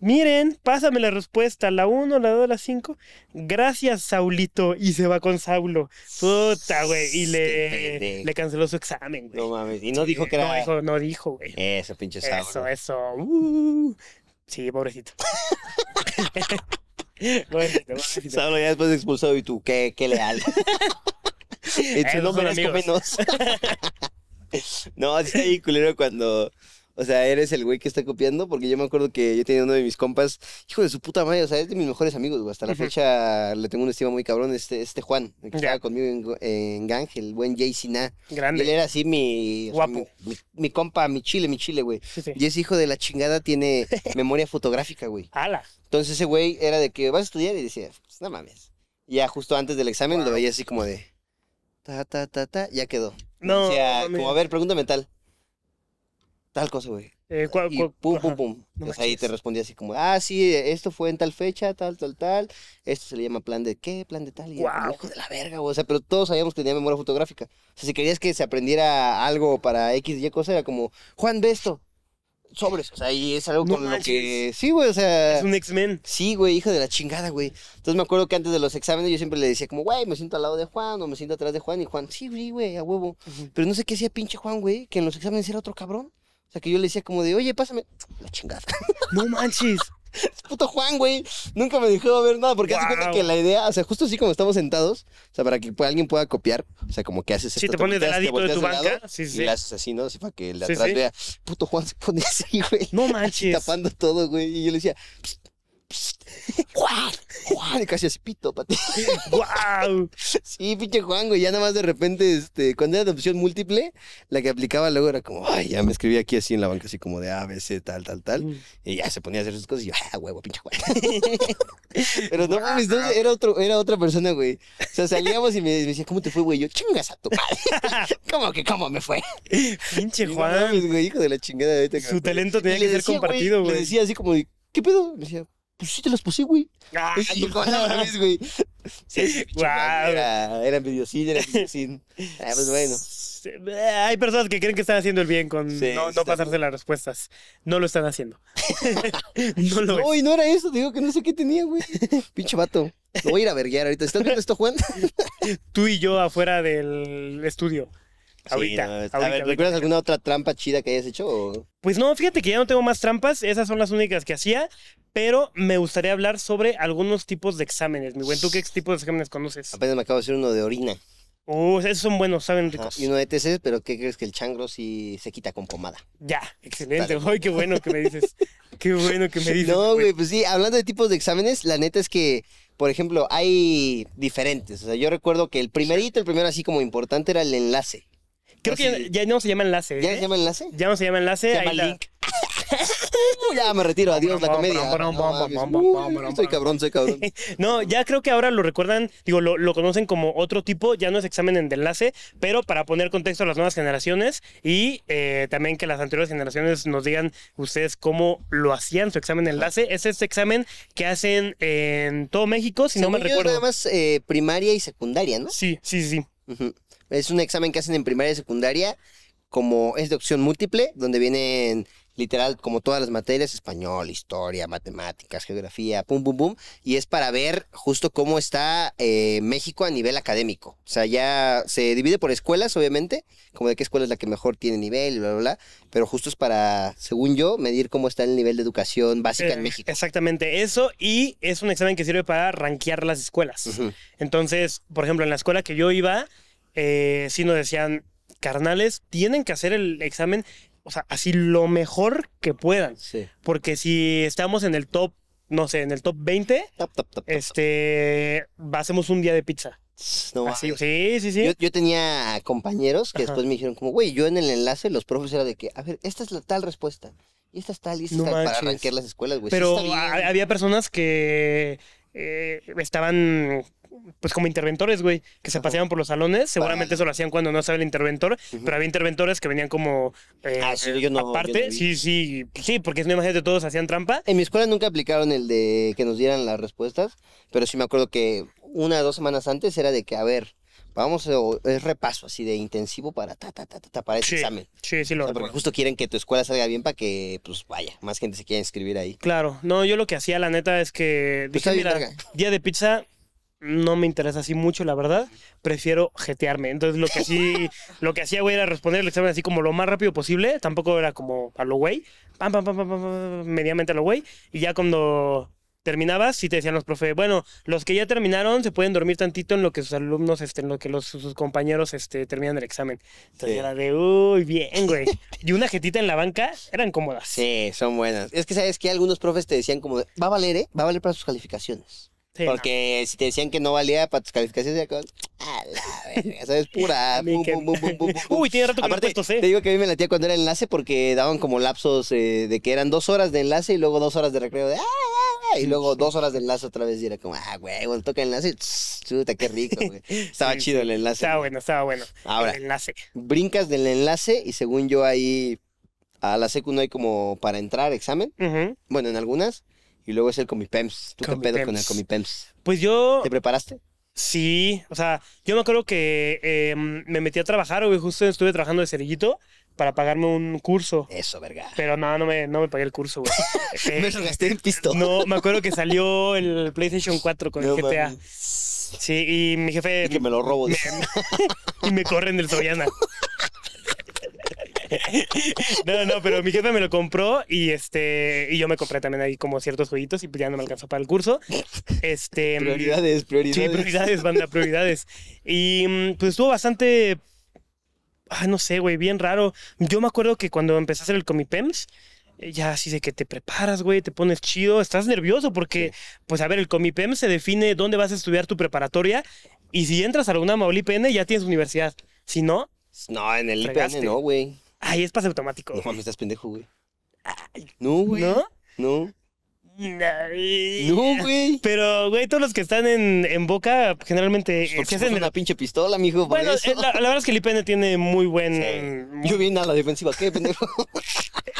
Miren, pásame la respuesta, la 1, la 2, la 5. Gracias, Saulito. Y se va con Saulo. Puta, güey. Y le, canceló su examen, güey. No mames. Y no dijo que No era. dijo, no dijo, güey. Eso, pinche Saulo. Eso, eso. Uh. Sí, pobrecito. pobrecito, pobrecito. Saulo ya después de expulsado y tú, qué, qué leal. y tú no merezco menos. no, sí está ahí culero cuando. O sea, eres el güey que está copiando, porque yo me acuerdo que yo tenía uno de mis compas, hijo de su puta madre, o sea, es de mis mejores amigos, güey. Hasta la fecha le tengo una estima muy cabrón, este, este Juan, el que estaba conmigo en, en Gang, el buen Jay Sina. Y él Grande. era así mi, o sea, Guapo. mi, mi- mi compa, mi chile, mi chile, güey. Sí, sí. Y ese hijo de la chingada tiene memoria fotográfica, güey. Ala. Entonces ese güey era de que vas a estudiar y decía, pues no mames. Y ya justo antes del examen lo veía así como de, ta, ta, ta, ta, ya quedó. No, O sea, como a ver, pregúntame tal. Tal cosa, güey. Eh, ¿cuál- Y pum, pum, pum. No Pues ahí te respondía así como, ah, sí, esto fue en tal fecha, tal, tal, tal. Esto se le llama plan de qué, plan de tal. Y era como, hijo de la verga, güey. O sea, pero todos sabíamos que tenía memoria fotográfica. O sea, si querías que se aprendiera algo para X y cosa, era como, Juan, ve esto. Sobres. O sea, y es algo No con lo que. Sí, güey, o sea. Es un X-Men. Sí, güey, hijo de la chingada, güey. Entonces me acuerdo que antes de los exámenes yo siempre le decía como, güey, me siento al lado de Juan o me siento atrás de Juan. Y Juan, sí, güey, güey, a huevo. Pero no sé qué hacía pinche Juan, güey, que en los exámenes era otro cabrón. O sea, que yo le decía como de, oye, pásame. La chingada. No manches. Es puto Juan, güey. Nunca me dejó ver nada porque hace cuenta que la idea, o sea, justo así como estamos sentados, o sea, para que pues, alguien pueda copiar, o sea, como que haces Sí, esto, te pones de volteas, ladito de tu volteas lado banca. Sí, Y sí. le haces así, ¿no? Así para que el de Sí, atrás sí. vea, puto Juan se pone así, güey. No manches. tapando todo, güey. Y yo le decía, "Psst, psst, Juan, Juan, y casi así pito, pati. ¡Wow! Sí, pinche Juan, güey. Ya nada más de repente, este, cuando era de opción múltiple, la que aplicaba luego era como, ay, ya me escribía aquí así en la banca, así como de A, B, C, tal, tal, tal. Y ya se ponía a hacer sus cosas y yo, ah, huevo, pinche Juan. Pero no mames, no, era, otro, era otra persona, güey. O sea, salíamos y me, me decía, ¿cómo te fue, güey? Yo, chingas a tu madre. ¿Cómo que cómo me fue? Pinche no Juan. mames, güey, hijo de la chingada. Su talento tenía que le ser compartido, Le güey. decía así como ¿qué pedo? Le decía, pues sí te los puse, güey. Ah, Y no mames, güey. Sí, Guau. Era, era era mediocín. Ah, pues bueno. Hay personas que creen que están haciendo el bien con Sí, no, no pasarse las respuestas. No lo están haciendo. no lo es. No, y no era eso, digo que no sé qué tenía, güey. Pinche vato. Lo voy a ir a verguear ahorita. ¿Estás viendo esto, Juan? Tú y yo afuera del estudio. Ahorita. Sí, no, ahorita, a ver, ahorita. ¿recuerdas alguna otra trampa chida que hayas hecho? o? Pues no, fíjate que ya no tengo más trampas. Esas son las únicas que hacía. Pero me gustaría hablar sobre algunos tipos de exámenes. Mi buen, ¿tú qué tipos de exámenes conoces? Apenas me acabo de hacer uno de orina. Uh, esos son buenos, saben Ajá, ricos. Y uno de TC, pero ¿qué crees que el changro sí se quita con pomada? Ya, excelente. Dale. Ay, qué bueno que me dices. Qué bueno que me dices. No, güey, pues sí, hablando de tipos de exámenes, la neta es que, por ejemplo, hay diferentes. O sea, yo recuerdo que el primerito, el primero así como importante era el enlace. Creo que ya, ya no se llama enlace. ¿Ya ¿eh? se llama enlace? Ya no se llama enlace. Se ahí la- link. Ya me retiro, adiós la comedia. Uy, Soy cabrón, soy cabrón. No, ya creo que ahora lo recuerdan, digo, lo, lo conocen como otro tipo, ya no es examen en de enlace, pero para poner contexto a las nuevas generaciones y eh, también que las anteriores generaciones nos digan ustedes cómo lo hacían su examen de enlace. Es este examen que hacen en todo México, si no me recuerdo. nada más eh, primaria y secundaria, ¿no? Sí, sí, sí. Ujú. Es un examen que hacen en primaria y secundaria, como es de opción múltiple, donde vienen literal como todas las materias, español, historia, matemáticas, geografía, pum, pum, pum, y es para ver justo cómo está eh, México a nivel académico. O sea, ya se divide por escuelas, obviamente, como de qué escuela es la que mejor tiene nivel, y bla, bla, bla, pero justo es para, según yo, medir cómo está el nivel de educación básica Eh, en México. Exactamente eso, y es un examen que sirve para rankear las escuelas. Entonces, por ejemplo, en la escuela que yo iba, eh, sí nos decían, carnales, tienen que hacer el examen, o sea, así lo mejor que puedan. Sí. Porque si estamos en el top, no sé, en el top 20, Tap, tap, tap, tap. este, hacemos un día de pizza. No Así, mames. sí, sí, sí. Yo, yo tenía compañeros que Ajá. después me dijeron como, güey, yo en el enlace los profes era de que, a ver, esta es la tal respuesta. Y esta es tal, y esta No es tal, para rankear las escuelas, güey. Pero había personas que eh, estaban pues como interventores, güey, que se paseaban por los salones. Seguramente eso lo hacían cuando no estaba el interventor, pero había interventores que venían como eh, Ah, sí, yo no- yo aparte. no sí, sí, sí, porque si no imagínate todos hacían trampa. En mi escuela nunca aplicaron el de que nos dieran las respuestas, pero sí me acuerdo que una o dos semanas antes era de que, a ver, Vamos, o- es repaso así de intensivo para ta, ta, ta, ta, para ese Sí, examen. Sí, sí O lo sea, porque justo quieren que tu escuela salga bien para que, pues vaya, más gente se quiera inscribir ahí. Claro, no, yo lo que hacía, la neta, es que Pues dije, mira, día de pizza no me interesa así mucho, la verdad. Prefiero jetearme. Entonces, lo que así, lo que hacía, güey, era responder el examen así como lo más rápido posible. Tampoco era como a lo güey. Pam, pam, pam, pam, pam, mediamente a lo güey. Y ya cuando terminabas, sí te decían los profe, bueno, los que ya terminaron se pueden dormir tantito en lo que sus alumnos, este, en lo que los, sus compañeros este, terminan el examen. Entonces Sí. era de, uy, bien, güey. Y una jetita en la banca eran cómodas. Sí, son buenas. Es que sabes que algunos profes te decían como, de, va a valer, ¿eh? Va a valer para sus calificaciones. Sí, no. Porque si te decían que no valía para tus calificaciones, ya con, a la verga, ¿sabes? Pura. Que- pum. Uy, tiene rato que Aparte, puesto C. te digo que a mí me latía cuando era enlace porque daban como lapsos eh, de que eran dos horas de enlace y luego dos horas de recreo de ah, ah, ah", y luego dos horas de enlace otra vez y era como, ah, güey, cuando toca enlace, tss, chuta, qué rico, güey. Estaba Sí, chido el enlace. Estaba bueno, estaba bueno. Ahora. El enlace. Brincas del enlace y según yo ahí a la secu no hay como para entrar examen, bueno, en algunas, y luego es el Comipems. ¿Tú qué pedo con el Comipems. Pues yo, ¿Te preparaste? sí, o sea, yo me acuerdo que eh, me metí a trabajar, güey, justo estuve trabajando de cerillito para pagarme un curso. Eso, verga. Pero no, no me, no me pagué el curso, güey. Eh, Me lo gasté en pisto. no, me acuerdo que salió el PlayStation 4 con No el GTA. Sí, y mi jefe... Y que me lo robo. me- y me corren del Soyana. No, no, pero mi jefe me lo compró y este y yo me compré también ahí como ciertos jueguitos y pues ya no me alcanzó para el curso. Este Prioridades, prioridades. Sí, prioridades, banda, prioridades. Y mm, pues estuvo bastante. Ah, no sé, güey, bien raro. Yo me acuerdo que cuando empecé a hacer el Comipems, eh, ya así de que te preparas, güey, te pones chido, estás nervioso porque, pues a ver, el Comipems se define dónde vas a estudiar tu preparatoria y si entras a la UNAM o ya tienes universidad. Si no, No, en el. IPN no, güey. Ahí es pase automático. No mames, estás pendejo, güey. No, güey. ¿No? No. Ay. No, güey. Pero, güey, todos los que están en, en Boca generalmente eh, se fue hacen una pinche pistola, mijo. Bueno, eso. eh, la, la verdad es que el IPN tiene muy buen. Sí. Yo vine a la defensiva, ¿qué, pendejo?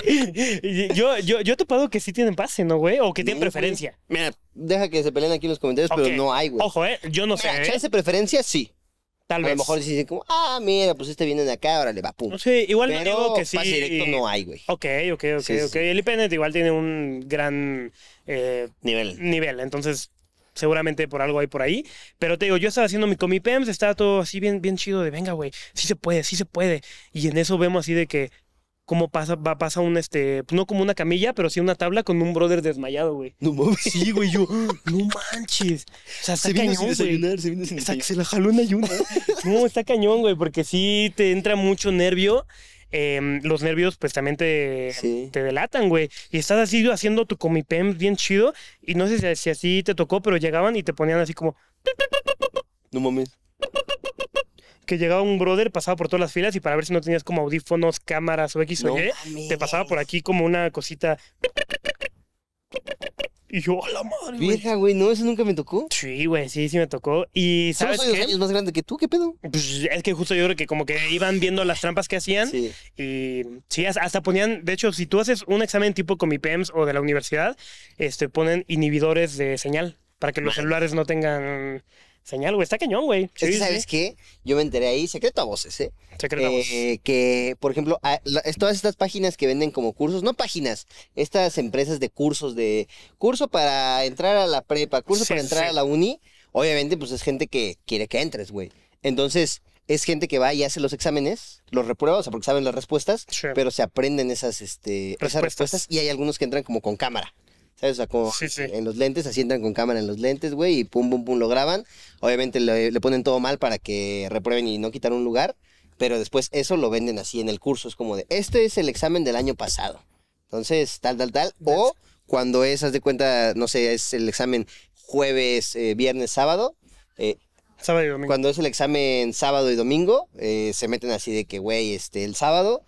yo, yo, yo te puedo que sí tienen pase, ¿no, güey? O que tienen No, güey. preferencia. Mira, deja que se peleen aquí en los comentarios, pero no hay, güey. Ojo, ¿eh? Yo no sé. ¿eh? preferencia, sí. Tal A vez. lo mejor sí dicen como, ah, mira, pues este viene de acá, órale, va, pum. No sé, igual no Pero digo que sí. pase directo no hay, güey. Ok, ok, ok, Sí, sí, ok. sí. El IPN igual tiene un gran eh, Nivel. nivel, entonces seguramente por algo hay por ahí. Pero te digo, yo estaba haciendo mi comipems, estaba todo así bien, bien chido de venga, güey, sí se puede, sí se puede. Y en eso vemos así de que cómo pasa, va, pasa un este, pues no como una camilla, pero sí una tabla con un brother desmayado, güey. No mames. Sí, güey, yo, no manches. O sea, está Se vino sin cañón, güey. desayunar, se vino sin Está- se la jaló en ayuno. No, está cañón, güey, porque sí te entra mucho nervio. Em, los nervios, pues también te, Sí. te delatan, güey. Y estás así haciendo tu comipem bien chido. Y no sé si, si así te tocó, pero llegaban y te ponían así como No mames. Que llegaba un brother, pasaba por todas las filas y para ver si no tenías como audífonos, cámaras o X o No Y, te pasaba por aquí como una cosita. Y yo, a la madre. Vieja, güey, no, eso nunca me tocó. Sí, güey, sí, sí me tocó. Y ¿sabes qué? años más grande que tú, ¿qué pedo? Pues es que justo yo creo que como que iban viendo las trampas que hacían Sí. y sí, hasta ponían, de hecho, si tú haces un examen tipo Comipems o de la universidad, este, ponen inhibidores de señal para que los celulares no tengan señal, güey. Está cañón, güey. Es que, Sí, ¿sabes sí. qué? Yo me enteré ahí, secreto a voces, ¿eh? Secreto a. Eh, que, por ejemplo, a- la- todas estas páginas que venden como cursos, no páginas, estas empresas de cursos de curso para entrar a la prepa, curso Sí, para entrar sí. a la uni, obviamente pues es gente que quiere que entres, güey. Entonces, es gente que va y hace los exámenes, los reprueba, o sea, porque saben las respuestas, Sí. pero se aprenden esas, este, esas respuestas y hay algunos que entran como con cámara. ¿Sabes? O sea, como Sí, sí. en los lentes, así entran con cámara en los lentes, güey, y pum, pum, pum, lo graban. Obviamente le, le ponen todo mal para que reprueben y no quitar un lugar, pero después eso lo venden así en el curso. Es como de, este es el examen del año pasado. Entonces, tal, tal, tal. O cuando es, haz de cuenta, no sé, es el examen jueves, eh, viernes, sábado. eh, Sábado y domingo. cuando es el examen sábado y domingo, eh, se meten así de que, güey, este, el sábado,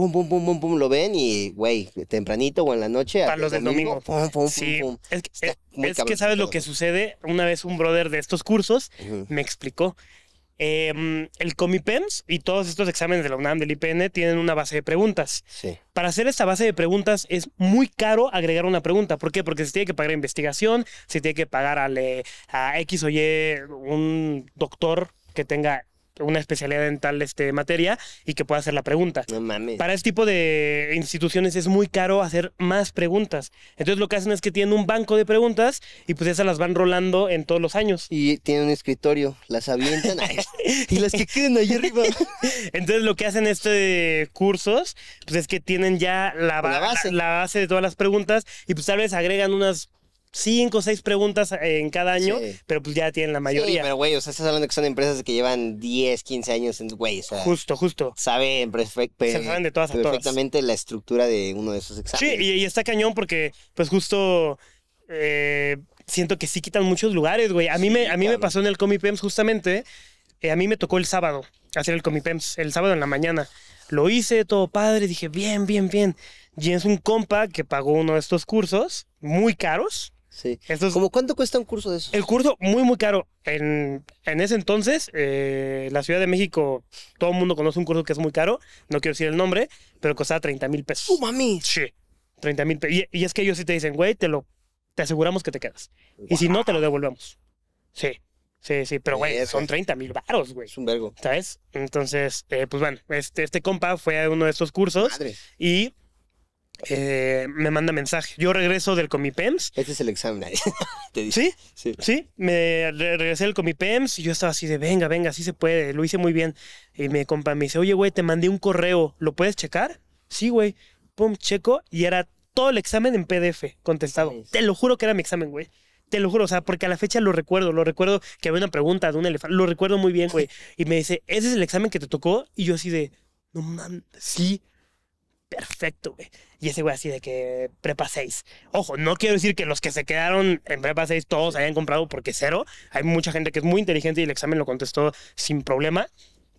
pum, pum, pum, pum, pum, lo ven y, güey, tempranito o en la noche. Para los del domingo. Pum, pum, Sí, pum, es que, muy es cabrón que sabes lo que sucede. Una vez un brother de estos cursos me explicó. Em, el Comipems y todos estos exámenes de la UNAM, del IPN, tienen una base de preguntas. Sí. Para hacer esta base de preguntas es muy caro agregar una pregunta. ¿Por qué? Porque se tiene que pagar investigación, se tiene que pagar al, eh, a X o Y un doctor que tenga una especialidad en tal este, materia y que pueda hacer la pregunta. No mames. Para este tipo de instituciones es muy caro hacer más preguntas. Entonces lo que hacen es que tienen un banco de preguntas y pues esas las van rolando en todos los años. Y tiene un escritorio, las avientan y las que queden ahí arriba. Entonces lo que hacen este cursos, pues es que tienen ya la, ba- La base. la base de todas las preguntas y pues tal vez agregan unas cinco o seis preguntas en cada año, Sí. pero pues ya tienen la Sí, mayoría. pero güey, o sea, estás hablando que son empresas que llevan 10, 15 años, en- güey, o sea, Justo, justo. saben, Se saben de todas a todas. perfectamente la estructura de uno de esos Sí, exámenes. y, y está cañón porque, pues justo eh, siento que sí quitan muchos lugares, güey. A mí, Sí, me, a mí me pasó en el Comipems justamente, eh, a mí me tocó el sábado hacer el Comipems, el sábado en la mañana. Lo hice, todo padre, dije, bien, bien, bien. Y es un compa que pagó uno de estos cursos, muy caros. Sí. Estos, ¿Cómo cuánto cuesta un curso de esos? el curso muy, muy caro. En, en ese entonces, eh, la Ciudad de México, todo el mundo conoce un curso que es muy caro, no quiero decir el nombre, pero costaba 30 mil pesos. ¡Uh, mami! Sí, 30 mil pesos. Y, y es que ellos sí te dicen, güey, te lo te aseguramos que te quedas. Y si no, te lo devolvemos. Sí, sí, sí, pero güey, son 30 mil baros, güey. Es un vergo. ¿Sabes? Entonces, eh, pues bueno, este, este compa fue a uno de estos cursos Madre. y eh, me manda mensaje. Yo regreso del Comipems. Este es el examen. Te. ¿Sí? Sí. Sí, me re- regresé del Comipems y yo estaba así de, venga, venga, sí se puede, lo hice muy bien. Y mi compa me dice, oye, güey, te mandé un correo, ¿lo puedes checar? Sí, güey. Pum, checo y era todo el examen en PDF contestado. Te lo juro que era mi examen, güey. Te lo juro, o sea, porque a la fecha lo recuerdo, lo recuerdo que había una pregunta de un elefante, lo recuerdo muy bien, güey. Y me dice, ¿ese es el examen que te tocó? Y yo así de, no mames, sí, perfecto, güey. Y ese güey así de que prepa 6. Ojo, no quiero decir que los que se quedaron en prepa 6 todos hayan comprado porque cero. Hay mucha gente que es muy inteligente y el examen lo contestó sin problema.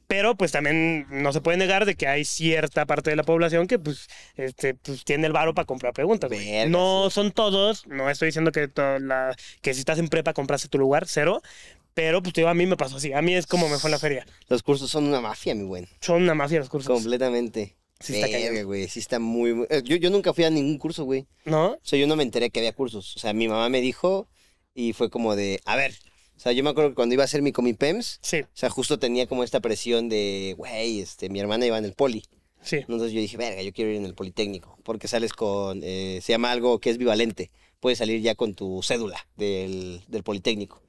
Pero pues también no se puede negar de que hay cierta parte de la población que pues, este, pues tiene el varo para comprar preguntas. güey. No son todos, no estoy diciendo que, la, que si estás en prepa compraste tu lugar, cero. Pero pues digo, a mí me pasó así. A mí es como me fue en la feria. Los cursos son una mafia, mi buen. Son una mafia los cursos. Completamente. Sí está Verga, cañón. güey. Sí está muy, muy- eh, Yo, yo nunca fui a ningún curso, güey. ¿No? O sea, yo no me enteré que había cursos. O sea, mi mamá me dijo y fue como de, a ver. O sea, yo me acuerdo que cuando iba a hacer mi Comipems, Sí, o sea, justo tenía como esta presión de, güey, este, mi hermana iba en el poli. sí. Entonces yo dije, verga, yo quiero ir en el Politécnico, porque sales con, eh, se llama algo que es bivalente. Puedes salir ya con tu cédula del, del Politécnico,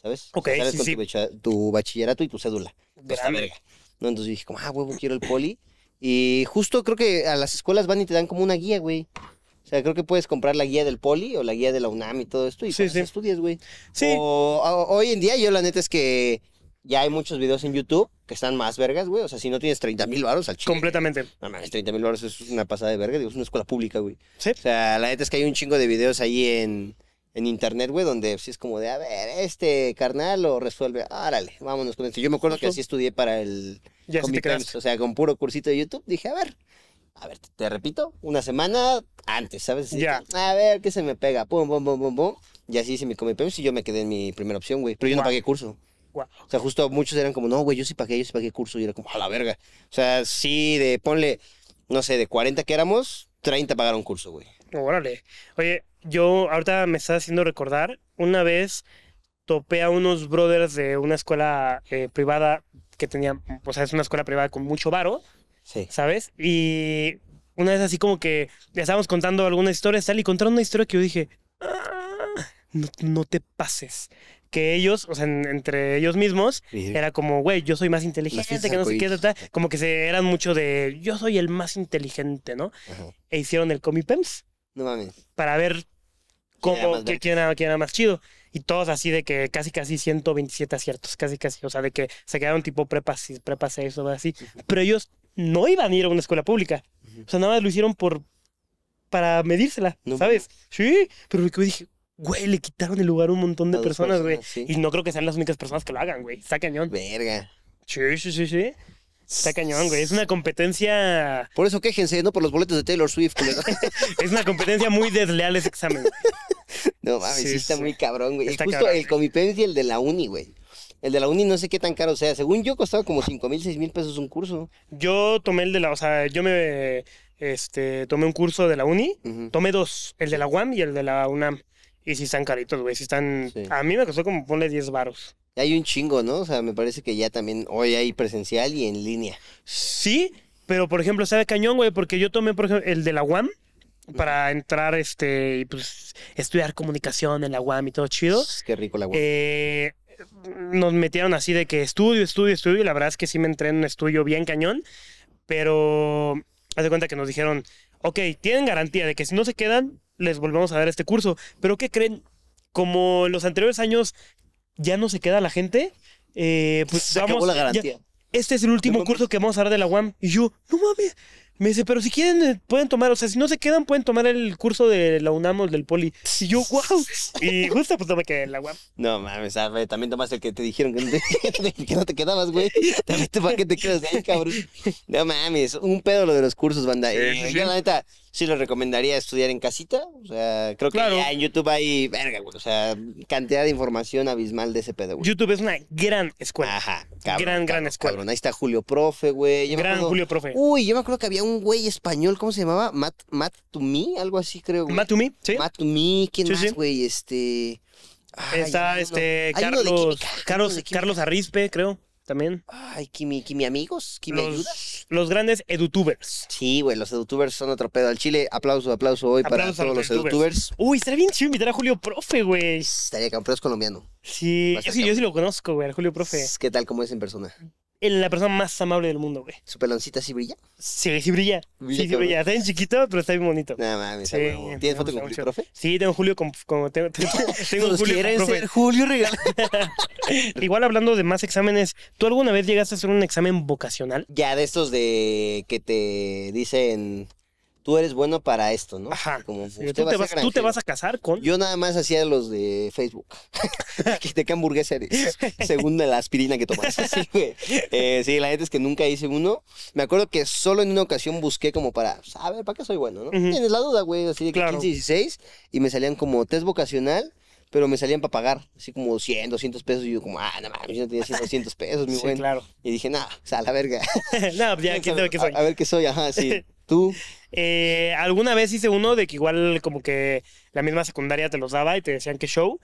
¿sabes? O sea, Ok, sales sí, con sí. Tu, bachillerato y tu cédula. Grande. verga. ¿No? Entonces yo dije, como, ah, huevo, quiero el Poli. Y justo creo que a las escuelas van y te dan como una guía, güey. O sea, creo que puedes comprar la guía del Poli o la guía de la UNAM y todo esto y Sí, sí. estudias, güey. Sí. O, o- hoy en día yo la neta es que ya hay muchos videos en YouTube que están más vergas, güey. O sea, si no tienes 30 mil baros al chile. Completamente. No mames, 30 mil baros es una pasada de verga, digo, es una escuela pública, güey. Sí. O sea, la neta es que hay un chingo de videos ahí en, en internet, güey, donde sí es como de, a ver, este carnal lo resuelve, árale, vámonos con esto. Yo me acuerdo que así estudié para el Ya quedaste. Pems, o sea, con puro cursito de YouTube, dije, a ver, a ver, te, te repito, una semana antes, ¿sabes? Ya. A ver, ¿qué se me pega? Pum, pum, pum, pum, pum. Y así hice mi Comipems y yo me quedé en mi primera opción, güey. Pero yo no pagué curso. O sea, justo muchos eran como, no, güey, yo sí pagué, yo sí pagué curso. Y era como, a la verga. O sea, sí, de, ponle, no sé, de 40 que éramos, 30 pagaron curso, güey. Órale. Oye, yo ahorita me está haciendo recordar, una vez topé a unos brothers de una escuela eh, privada que tenía, o sea, es una escuela privada con mucho varo, Sí. ¿sabes? Y una vez así como que le estábamos contando algunas historias tal y contaron una historia que yo dije, "Ah, no, no te pases. Que ellos, o sea, en- entre ellos mismos, era como, güey, yo soy más inteligente, que no sé qué, arcoíris. ta, ta. como que se eran mucho de, yo soy el más inteligente, ¿no? Ajá. E hicieron el Comipems No mames. para ver ¿Quién era cómo, qué- quién, era, quién era más chido. Y todos así de que casi, casi 127 aciertos, casi, casi. O sea, de que se quedaron tipo prepa, prepa 6 o así. Pero ellos no iban a ir a una escuela pública. O sea, nada más lo hicieron por para medírsela, No ¿sabes? Sí, pero yo dije, güey, le quitaron el lugar a un montón de personas, güey. sí. Y no creo que sean las únicas personas que lo hagan, güey. Está cañón. Verga. Sí, sí, sí, sí. Está cañón, güey. Es una competencia, Por eso quéjense, no por los boletos de Taylor Swift, es una competencia muy desleal ese examen. No mames, sí, Sí, está sí. muy cabrón, güey. Está justo cabrón, el Comipems y el de la uni, güey. El de la uni no sé qué tan caro sea. Según yo costaba como 5 mil, 6 mil pesos un curso. Yo tomé el de la, o sea, yo me, este, tomé un curso de la uni, tomé dos, el de la UAM y el de la UNAM. Y sí están caritos, güey, sí están, Sí. a mí me costó como ponle 10 varos. Hay un chingo, ¿no? O sea, me parece que ya también hoy hay presencial y en línea. Sí, pero por ejemplo, sabe cañón, güey, porque yo tomé, por ejemplo, el de la UAM para entrar, este, y pues estudiar comunicación en la UAM y todo chido. Qué rico la web. Eh, nos metieron así de que estudio, estudio, estudio, y la verdad es que sí me entré en un estudio bien cañón, pero haz de cuenta que nos dijeron, ok, tienen garantía de que si no se quedan, les volvemos a dar este curso, pero ¿qué creen? Como en los anteriores años ya no se queda la gente, eh, pues Se vamos, acabó la ya- garantía. este es el último mames. curso que vamos a dar de la UAM. Y yo, no mames. Me dice, pero si quieren, eh, pueden tomar, o sea, si no se quedan, pueden tomar el curso de la UNAM o el del Poli. Y yo, wow. Y justo pues no me quedé en la UAM. No mames, güey, también tomaste el que te dijeron que no te, que no te quedabas, güey. También te para que te quedas ahí, cabrón. No mames, un pedo lo de los cursos, banda. Sí, Eh, sí, la neta, sí lo recomendaría estudiar en casita. O sea, creo que Claro. ya en YouTube hay, verga, güey. O sea, cantidad de información abismal de ese pedo, güey. YouTube es una gran escuela. Ajá, cabrón. Gran, gran escuela. cabrón. Ahí está Julio Profe, güey. Yo gran acuerdo- Julio Profe. Uy, yo me acuerdo que había un güey español, ¿cómo se llamaba? Matt, Matt to me, algo así creo, güey. Matt to me, ¿sí? Matt to me, ¿quién Sí, más, sí. güey? Este... ay, Está uno- este de Carlos, Carlos. Carlos Arrispe, creo, también. Ay, Kimi, Kimi amigos, Kimi ayuda. Los, los grandes edutubers. Sí, güey, los edutubers son otro pedo. Al chile, aplauso, aplauso hoy Aplausos para todos los los edutubers. Uy, estaría bien chido invitar a Julio Profe, güey. Estaría campeón, es colombiano. Sí, yo sí, yo sí lo conozco, güey, al Julio Profe. ¿Qué tal como es en persona? Es la persona más amable del mundo, güey. ¿Su peloncita sí brilla? Sí, sí brilla. Brilla, sí, sí brilla. Está bien chiquito, pero está bien bonito. Nada mames, Sí, ¿Tienes foto con Julio, profe? Sí, tengo Julio con, como tengo, tengo, tengo Los Julio quieren ser Julio Regalo. Igual hablando de más exámenes, ¿tú alguna vez llegaste a hacer un examen vocacional? Ya de estos de que te dicen, tú eres bueno para esto, ¿no? Ajá. Como Sí, usted ¿Tú, va te a vas, tú te vas a casar con? Yo nada más hacía los de Facebook. ¿De qué hamburguesa eres? Según la aspirina que tomas. Sí, güey. Eh, sí, la neta es que nunca hice uno. Me acuerdo que solo en una ocasión busqué como para, pues, a ver, ¿para qué soy bueno? ¿no? Ujú. Tienes la duda, güey, así de que Claro. 15, 16. Y me salían como test vocacional, pero me salían para pagar. Así como 100, 200 pesos. Y yo como, ah, no mames, yo no tenía 100, 200 pesos, mi Sí, buen. claro. Y dije, nah, o sea, a la verga. no, pues ya. A, a ver qué soy, ajá, sí. Tú, Eh, alguna vez hice uno de que igual como que la misma secundaria te los daba y te decían que show.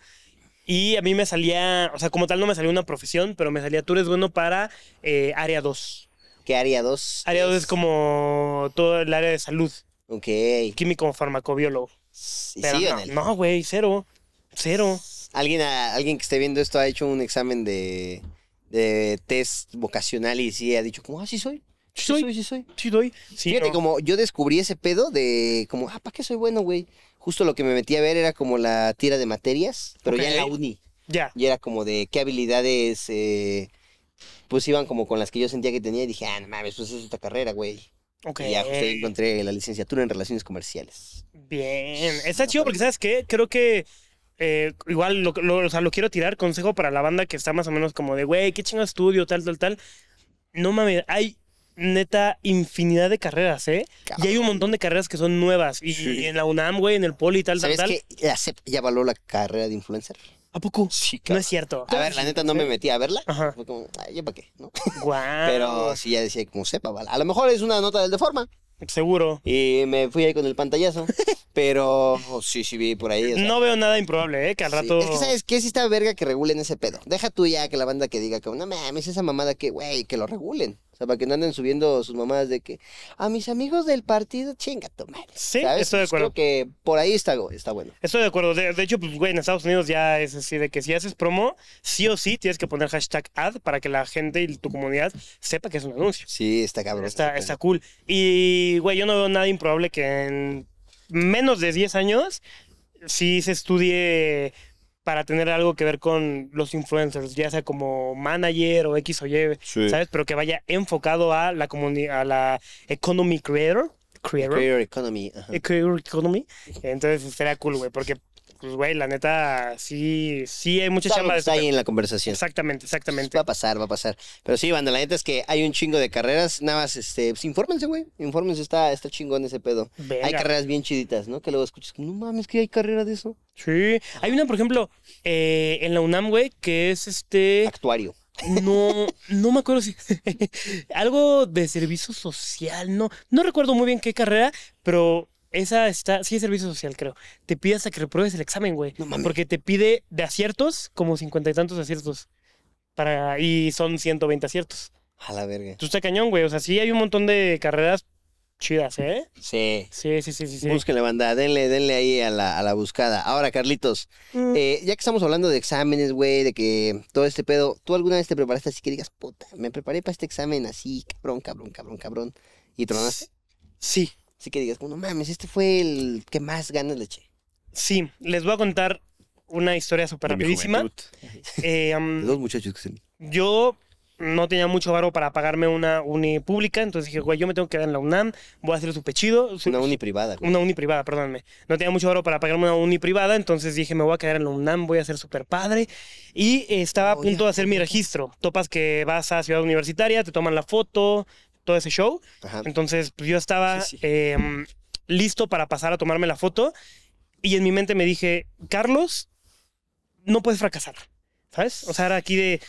Y a mí me salía, o sea, como tal no me salía una profesión, pero me salía, tú eres bueno para eh, área 2. ¿qué haría dos? Área 2 es como todo el área de salud, Ok. ¿Y químico farmacobiólogo. sí Pero o no, güey, cero. Cero. ¿Alguien, a- alguien que esté viendo esto ha hecho un examen de, de test vocacional y sí ha dicho como, ah, sí soy. Sí soy. soy, sí soy. Sí, doy. Sí, Fíjate, no. como yo descubrí ese pedo de como, ah, ¿para qué soy bueno, güey? Justo lo que me metí a ver era como la tira de materias, pero ya en la uni. Ya. Y era como de qué habilidades, eh, pues iban como con las que yo sentía que tenía y dije, ah, no mames, pues es esta carrera, güey. Ok. Y ya justo encontré la licenciatura en relaciones comerciales. Bien. Está chido porque, ¿sabes qué? Creo que eh, igual lo, lo- o sea, lo quiero tirar, consejo para la banda que está más o menos como de, güey, qué chingo estudio, tal, tal, tal. No mames, hay neta infinidad de carreras, ¿eh? Y hay un montón de carreras que son nuevas. Y, Sí. en la UNAM, güey, en el Poli, tal, tal, ¿Sabes tal. que la CEP ya valoró la carrera de influencer? ¿A poco? Sí, No es cierto. A ver, la neta no me metí a verla. Ajá. Fue como, ay, ¿ya para qué? ¿no? Guau. Pero sí ya decía como sepa, ¿vale? A lo mejor es una nota del de forma. Seguro. Y me fui ahí con el pantallazo. Pero sí, sí vi por ahí. o sea, No veo nada improbable, ¿eh? Que al sí. rato... Es que, ¿sabes qué? Sí está verga que regulen ese pedo. Deja tú ya que la banda que diga que no mames, esa mamada que, güey, que lo regulen. Sea, para que no anden subiendo sus mamadas de que a mis amigos del partido, chinga tu madre. Sí, ¿Sabes? estoy de Pues acuerdo. Creo que por ahí está, está bueno. Estoy de acuerdo. De, de hecho, pues, güey, en Estados Unidos ya es así de que si haces promo, sí o sí tienes que poner hashtag ad para que la gente y tu comunidad sepa que es un anuncio. Sí, está cabrón. Está, está cool. Y, güey, yo no veo nada improbable que en menos de 10 años sí se estudie para tener algo que ver con los influencers, ya sea como manager o X o Y, Sí. ¿sabes? Pero que vaya enfocado a la comunidad, a la economy creator. Creator. Career economy. ajá. Career Economy. Entonces estaría cool, güey, porque, pues, güey, la neta, sí, sí hay mucha Está, chamba está ese ahí en la conversación. Exactamente, exactamente. Va a pasar, va a pasar. Pero sí, banda, la neta es que hay un chingo de carreras. Nada más, este, pues infórmense, güey. Infórmense, está, está chingón ese pedo. Venga. Hay carreras bien chiditas, ¿no? Que luego escuchas, no mames, que hay carrera de eso. Sí. Hay una, por ejemplo, eh, en la UNAM, güey, que es este. Actuario. No, no me acuerdo si. algo de servicio social, no. No recuerdo muy bien qué carrera, pero esa está. Sí, es servicio social, creo. Te pide hasta que repruebes el examen, güey. No mames. Porque te pide de aciertos como cincuenta y tantos aciertos. Para, y son 120 aciertos. A la verga. Tú está cañón, güey. O sea, sí hay un montón de carreras chidas, ¿eh? Sí. Sí, sí, sí, sí. sí. Búsquenle, banda. Denle, denle ahí a la, a la buscada. Ahora, Carlitos, Mm. eh, ya que estamos hablando de exámenes, güey, de que todo este pedo, ¿tú alguna vez te preparaste así que digas, puta, me preparé para este examen así, cabrón, cabrón, cabrón, cabrón? ¿Y tronaste? Sí, Así que digas, no mames, este fue el que más ganas le eché. sí. Les voy a contar una historia súper rapidísima. Eh, De am, dos muchachos que se... yo no tenía mucho varo para pagarme una uni pública, entonces dije, güey, yo me tengo que quedar en la UNAM, voy a hacer su pechido. Una uni privada, güey. Una uni privada, perdóname. No tenía mucho varo para pagarme una uni privada, entonces dije, me voy a quedar en la UNAM, voy a ser súper padre. Y eh, estaba a Oh, punto ya. de hacer mi registro. Topas que vas a Ciudad Universitaria, te toman la foto, todo ese show. Ajá. Entonces, pues yo estaba Sí, sí. em, listo para pasar a tomarme la foto y en mi mente me dije, Carlos, no puedes fracasar, ¿sabes? O sea, era aquí de,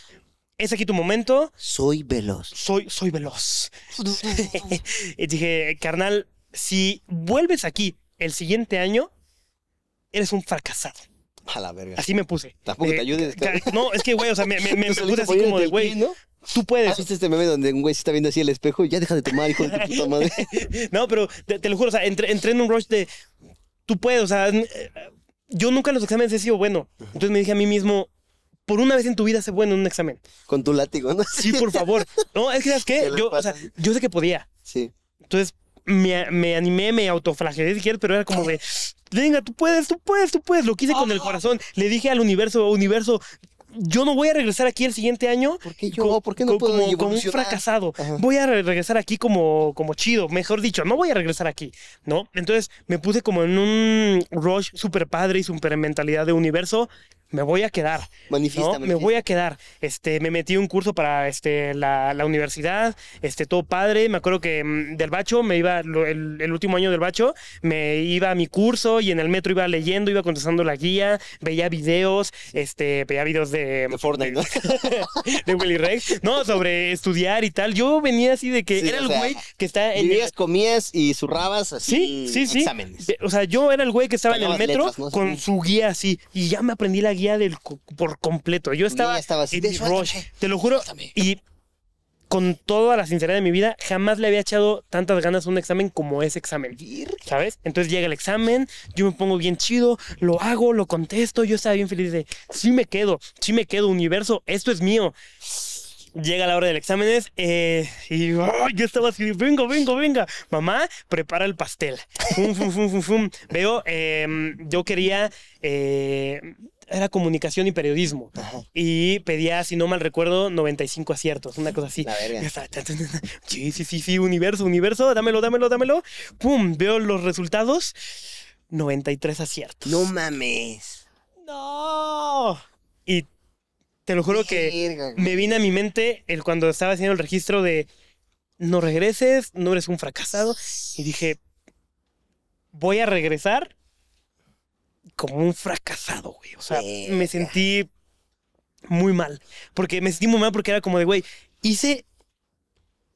es aquí tu momento, Soy veloz. soy, soy veloz. y dije, carnal, si vuelves aquí el siguiente año, eres un fracasado. A la verga. Así me puse. Tampoco te Eh, ayudes. No, es que, güey, o sea, me, me, puse así como de, güey, ¿no? Tú puedes. ¿Has visto este meme donde un güey se está viendo así el espejo y ya deja de tomar, hijo de tu puta madre? No, pero te, te lo juro, o sea, entré, entré en un rush de. Tú puedes, o sea. eh, Yo nunca en los exámenes he sido bueno. Entonces me dije a mí mismo, por una vez en tu vida sé bueno en un examen. Con tu látigo, ¿no? Sí, por favor. No, es que, ¿sabes ¿Qué Yo, o sea, yo sé que podía. Sí. Entonces me, me animé, me autoflagelé si quieres, pero era como de, venga, tú puedes, tú puedes, tú puedes. Lo quise con el corazón. Le dije al universo, universo, yo no voy a regresar aquí el siguiente año. ¿Por qué yo? co- ¿Por qué no co- puedo como, como un fracasado. Ajá. Voy a re- regresar aquí como, como chido. Mejor dicho, no voy a regresar aquí, ¿no? Entonces me puse como en un rush súper padre y súper mentalidad de universo. Me voy a quedar. Manifiesta, ¿no? Me voy a quedar. Este, me metí un curso para este, la, la universidad, este, todo padre. Me acuerdo que mm, del bacho, me iba, lo- el, el último año del bacho, me iba a mi curso y en el metro iba leyendo, iba contestando la guía, veía videos, este, veía videos de, De Fortnite, ¿no? de Willy Rex, no, sobre estudiar y tal. Yo venía así de que Sí, era el güey que está en Vivías, comías y zurrabas Sí, así sí, sí. exámenes. De- O sea, yo era el güey que estaba en el metro letras, ¿no? con Sí. su guía así. Y ya me aprendí la guía del, co- por completo. Yo estaba, guía estaba así en de, mi "Suéltame, rush. Te lo juro. suéltame". Y con toda la sinceridad de mi vida, jamás le había echado tantas ganas a un examen como ese examen. ¿Sabes? Entonces llega el examen, yo me pongo bien chido, lo hago, lo contesto, yo estaba bien feliz de, sí me quedo, sí me quedo, universo, esto es mío. Llega la hora del exámenes eh, y ¡ay! yo estaba así, venga, venga, venga. Mamá, prepara el pastel. Fum, fum, fum, fum, fum. Veo, em, yo quería, eh, era comunicación y periodismo. Y pedía, si no mal recuerdo, 95 aciertos, una cosa así. La verga. Sí, sí, sí, sí, universo, universo, dámelo, dámelo, dámelo. Pum, veo los resultados. 93 aciertos. No mames. ¡No! Y te lo juro que me vine a mi mente el cuando estaba haciendo el registro de no regreses, no eres un fracasado. Y dije, voy a regresar como un fracasado, güey. O sea, me sentí muy mal. Porque me sentí muy mal porque era como de, güey, hice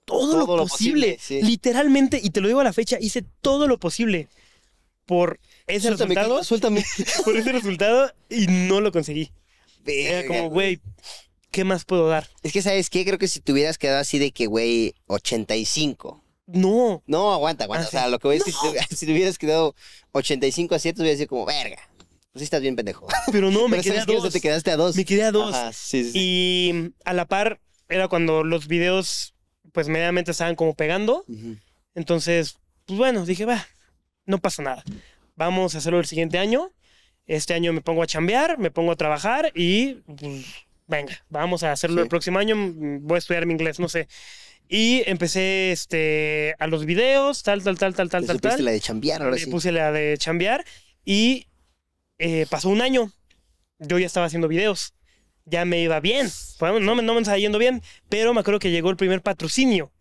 todo, Todo lo lo posible. posible, sí. Literalmente, y te lo digo a la fecha, hice todo lo posible por ese Suéltame, resultado. Suéltame. Por ese resultado y no lo conseguí. Era como, güey, ¿qué más puedo dar? Es que, ¿sabes qué? Creo que si te hubieras quedado así de que, güey, 85. No. No, aguanta, aguanta. Ah, o sea, sí. lo que voy a decir, si te, si te hubieras quedado 85 aciertos, hubieras sido como, verga. Pues sí estás bien pendejo. Pero no, me Pero quedé a dos. te quedaste a dos. Me quedé a dos. Ajá, sí, sí. Y a la par era cuando los videos, pues medianamente estaban como pegando. Ujú. Entonces, pues bueno, dije, va, no pasa nada. Vamos a hacerlo el siguiente año. Este año me pongo a chambear, me pongo a trabajar y pues, venga, vamos a hacerlo Sí. el próximo año. Voy a estudiar mi inglés, no sé. Y empecé este, a los videos, tal, tal, tal, tal, tal, tal, supiste tal. la de chambear, ahora Me sí. puse la de chambear y eh, pasó un año. Yo ya estaba haciendo videos. Ya me iba bien. Bueno, no, me- no me estaba yendo bien, pero me acuerdo que llegó el primer patrocinio,